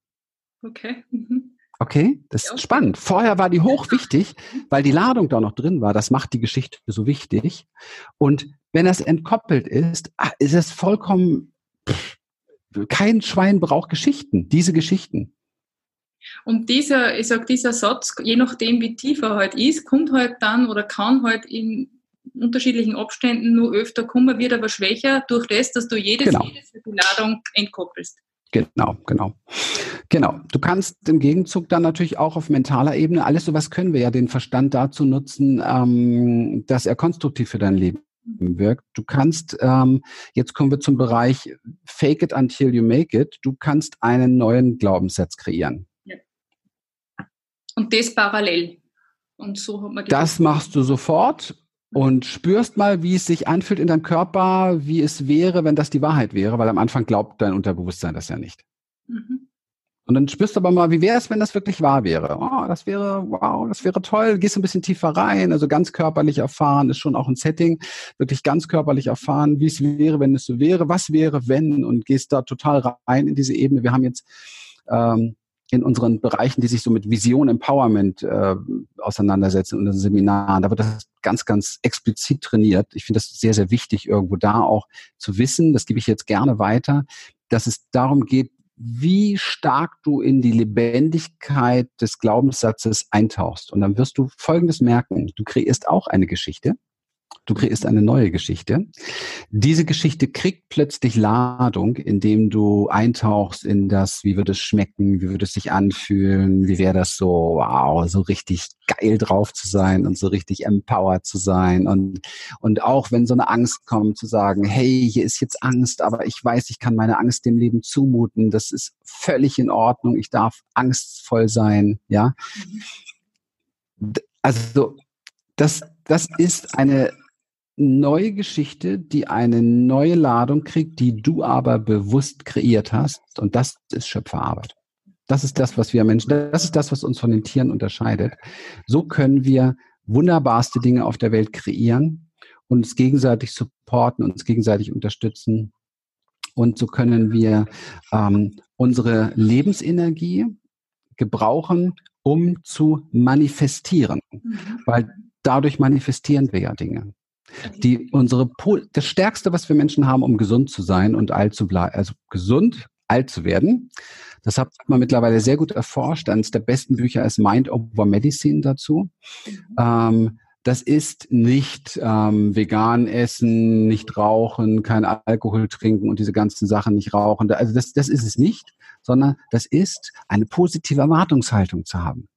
Okay. Mhm. Okay, das ist spannend. Vorher war die hochwichtig, weil die Ladung da noch drin war. Das macht die Geschichte so wichtig. Und wenn das entkoppelt ist, ah, ist es vollkommen, kein Schwein braucht Geschichten, diese Geschichten. Und dieser, ich sag, dieser Satz, je nachdem wie tief er halt ist, kommt halt dann oder kann halt in unterschiedlichen Abständen nur öfter kommen, wird aber schwächer durch das, dass du jedes, genau. jedes die Ladung entkoppelst. Genau, genau. Genau. Du kannst im Gegenzug dann natürlich auch auf mentaler Ebene, alles sowas können wir ja den Verstand dazu nutzen, ähm, dass er konstruktiv für dein Leben wirkt. Du kannst, ähm, jetzt kommen wir zum Bereich Fake it until you make it. Du kannst einen neuen Glaubenssatz kreieren. Ja. Und das parallel. Und so hat man das machst du sofort und spürst mal, wie es sich anfühlt in deinem Körper, wie es wäre, wenn das die Wahrheit wäre, weil am Anfang glaubt dein Unterbewusstsein das ja nicht. Mhm. Und dann spürst du aber mal, wie wäre es, wenn das wirklich wahr wäre? Oh, das wäre, wow, das wäre toll. Gehst ein bisschen tiefer rein, also ganz körperlich erfahren, ist schon auch ein Setting, wirklich ganz körperlich erfahren, wie es wäre, wenn es so wäre, was wäre, wenn, und gehst da total rein in diese Ebene. Wir haben jetzt ähm, in unseren Bereichen, die sich so mit Vision Empowerment äh, auseinandersetzen, in unseren Seminaren, da wird das ganz, ganz explizit trainiert. Ich finde das sehr, sehr wichtig, irgendwo da auch zu wissen, das gebe ich jetzt gerne weiter, dass es darum geht, wie stark du in die Lebendigkeit des Glaubenssatzes eintauchst. Und dann wirst du Folgendes merken. Du kreierst auch eine Geschichte. Du kreierst eine neue Geschichte. Diese Geschichte kriegt plötzlich Ladung, indem du eintauchst in das, wie wird es schmecken, wie wird es sich anfühlen, wie wäre das so, wow, so richtig geil drauf zu sein und so richtig empowered zu sein und, und auch wenn so eine Angst kommt, zu sagen, hey, hier ist jetzt Angst, aber ich weiß, ich kann meine Angst dem Leben zumuten, das ist völlig in Ordnung, ich darf angstvoll sein, ja. Also, das, das ist eine neue Geschichte, die eine neue Ladung kriegt, die du aber bewusst kreiert hast. Und das ist Schöpferarbeit. Das ist das, was wir Menschen, das ist das, was uns von den Tieren unterscheidet. So können wir wunderbarste Dinge auf der Welt kreieren, uns gegenseitig supporten, uns gegenseitig unterstützen. Und so können wir ähm, unsere Lebensenergie gebrauchen, um zu manifestieren. Mhm. Weil dadurch manifestieren wir ja Dinge die unsere das stärkste, was wir Menschen haben, um gesund zu sein und alt zu bleiben, also gesund alt zu werden. Das hat man mittlerweile sehr gut erforscht. Eines der besten Bücher ist Mind Over Medicine dazu. Mhm. Ähm, das ist nicht ähm, vegan essen, nicht rauchen, kein Alkohol trinken und diese ganzen Sachen nicht rauchen. Also das, das ist es nicht, sondern das ist eine positive Erwartungshaltung zu haben.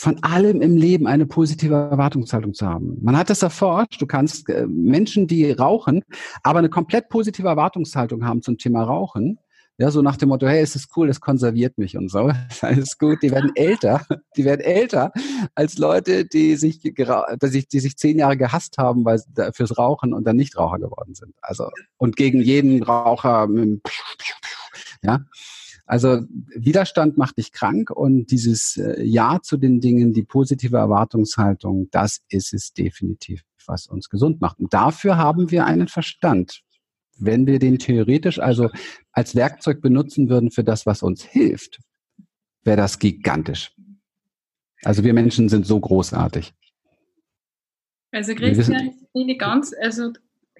Von allem im Leben eine positive Erwartungshaltung zu haben. Man hat das erforscht. Du kannst äh, Menschen, die rauchen, aber eine komplett positive Erwartungshaltung haben zum Thema Rauchen, ja, so nach dem Motto, hey, es ist cool, das konserviert mich und so. Alles gut. Die werden älter. Die werden älter als Leute, die sich, die sich, zehn Jahre gehasst haben, weil fürs Rauchen und dann nicht Raucher geworden sind. Also, und gegen jeden Raucher, ja. Also Widerstand macht dich krank und dieses äh, Ja zu den Dingen, die positive Erwartungshaltung, das ist es definitiv, was uns gesund macht. Und dafür haben wir einen Verstand. Wenn wir den theoretisch also als Werkzeug benutzen würden für das, was uns hilft, wäre das gigantisch. Also wir Menschen sind so großartig. Also Christian, ich ganz, also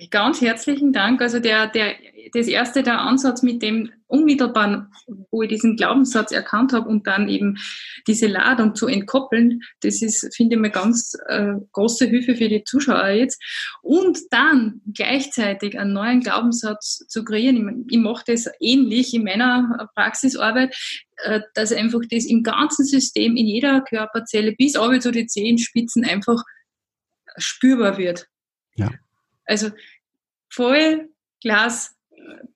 ganz herzlichen Dank. Also der, der, das erste, der Ansatz mit dem unmittelbaren, wo ich diesen Glaubenssatz erkannt habe und dann eben diese Ladung zu entkoppeln, das ist, finde ich, eine ganz äh, große Hilfe für die Zuschauer jetzt. Und dann gleichzeitig einen neuen Glaubenssatz zu kreieren. Ich, ich mache das ähnlich in meiner Praxisarbeit, äh, dass einfach das im ganzen System, in jeder Körperzelle bis zu die Zehenspitzen einfach spürbar wird. Ja. Also voll Glas.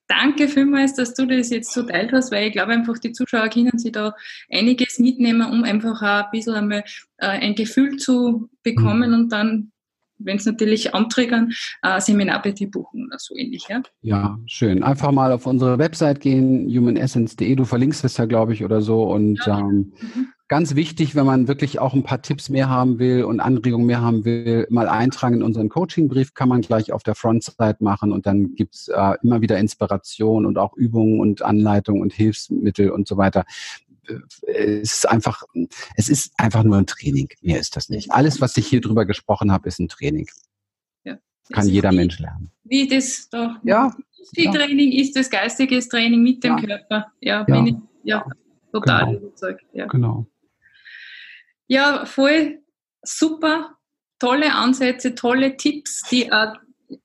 Danke vielmals, dass du das jetzt so teilt hast, weil ich glaube einfach, die Zuschauer können sich da einiges mitnehmen, um einfach auch ein bisschen einmal äh, ein Gefühl zu bekommen mhm. und dann wenn es natürlich anträgern, äh, Seminar bei dir buchen oder so ähnlich. Ja? ja, schön. Einfach mal auf unsere Website gehen, humanessence.de, du verlinkst es ja, glaube ich, oder so. Und ja. ähm, mhm. Ganz wichtig, wenn man wirklich auch ein paar Tipps mehr haben will und Anregungen mehr haben will, mal eintragen in unseren Coachingbrief, kann man gleich auf der Frontside machen und dann gibt's äh, immer wieder Inspiration und auch Übungen und Anleitungen und Hilfsmittel und so weiter. Es ist einfach, es ist einfach nur ein Training. Mehr ist das nicht. Alles, was ich hier drüber gesprochen habe, ist ein Training. Ja. Kann jeder wie, Mensch lernen. Wie das doch ja, viel ja. Training ist, das geistiges Training mit dem ja. Körper. Ja, ja. Ich, ja, total genau. überzeugt. Ja. Genau. Ja, voll super, tolle Ansätze, tolle Tipps, die auch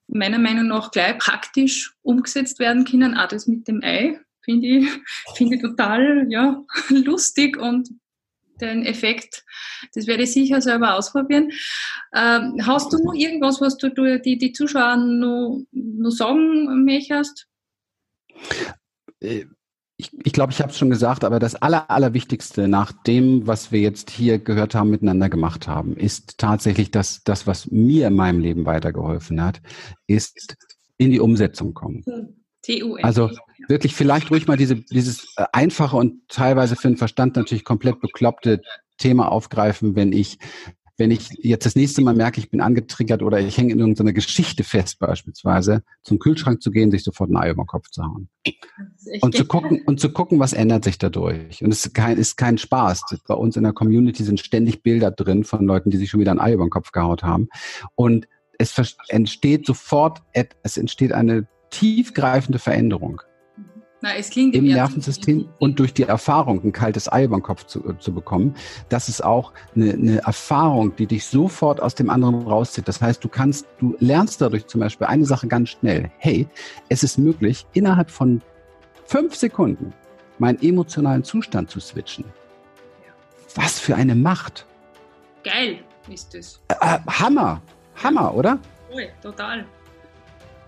meiner Meinung nach gleich praktisch umgesetzt werden können. Auch das mit dem Ei finde ich, finde ich total ja, lustig und den Effekt, das werde ich sicher selber ausprobieren. Ähm, hast du noch irgendwas, was du, du die, die Zuschauer noch, noch sagen möchtest? Äh, ich, ich glaube, ich habe es schon gesagt, aber das Aller, Allerwichtigste nach dem, was wir jetzt hier gehört haben, miteinander gemacht haben, ist tatsächlich das, das, was mir in meinem Leben weitergeholfen hat, ist in die Umsetzung kommen. Also wirklich vielleicht ruhig mal diese, dieses äh, einfache und teilweise für den Verstand natürlich komplett bekloppte Thema aufgreifen, wenn ich wenn ich jetzt das nächste Mal merke, ich bin angetriggert oder ich hänge in irgendeiner Geschichte fest beispielsweise, zum Kühlschrank zu gehen, sich sofort ein Ei über den Kopf zu hauen. Und zu gucken, und zu gucken, was ändert sich dadurch. Und es ist kein, ist kein Spaß. Bei uns in der Community sind ständig Bilder drin von Leuten, die sich schon wieder ein Ei über den Kopf gehaut haben. Und es entsteht sofort, es entsteht eine tiefgreifende Veränderung. Na, es klingt im Nervensystem und durch die Erfahrung, ein kaltes Ei über den Kopf zu, zu bekommen, das ist auch eine, eine Erfahrung, die dich sofort aus dem anderen rauszieht. Das heißt, du kannst, du lernst dadurch zum Beispiel eine Sache ganz schnell. Hey, es ist möglich, innerhalb von fünf Sekunden meinen emotionalen Zustand zu switchen. Was für eine Macht. Geil ist es. Äh, Hammer. Hammer, oder? Cool, total.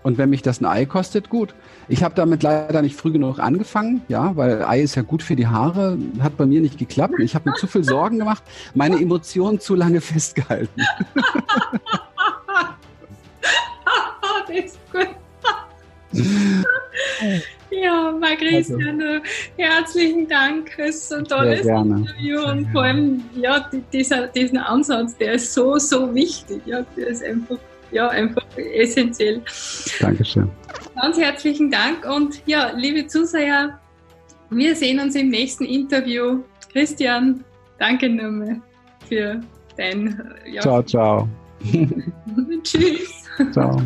Und wenn mich das ein Ei kostet, gut. Ich habe damit leider nicht früh genug angefangen, ja, weil Ei ist ja gut für die Haare, hat bei mir nicht geklappt. Ich habe mir zu viel Sorgen gemacht, meine Emotionen zu lange festgehalten. das ist gut. Ja, Margrethe, also. herzlichen Dank. Es ist ein tolles Interview und vor allem ja, dieser, diesen Ansatz, der ist so, so wichtig. Ja, der ist einfach ja, einfach essentiell. Dankeschön. Ganz herzlichen Dank und ja, liebe Zuseher, wir sehen uns im nächsten Interview. Christian, danke nochmal für dein. Ja. Ciao, ciao. Tschüss. Ciao.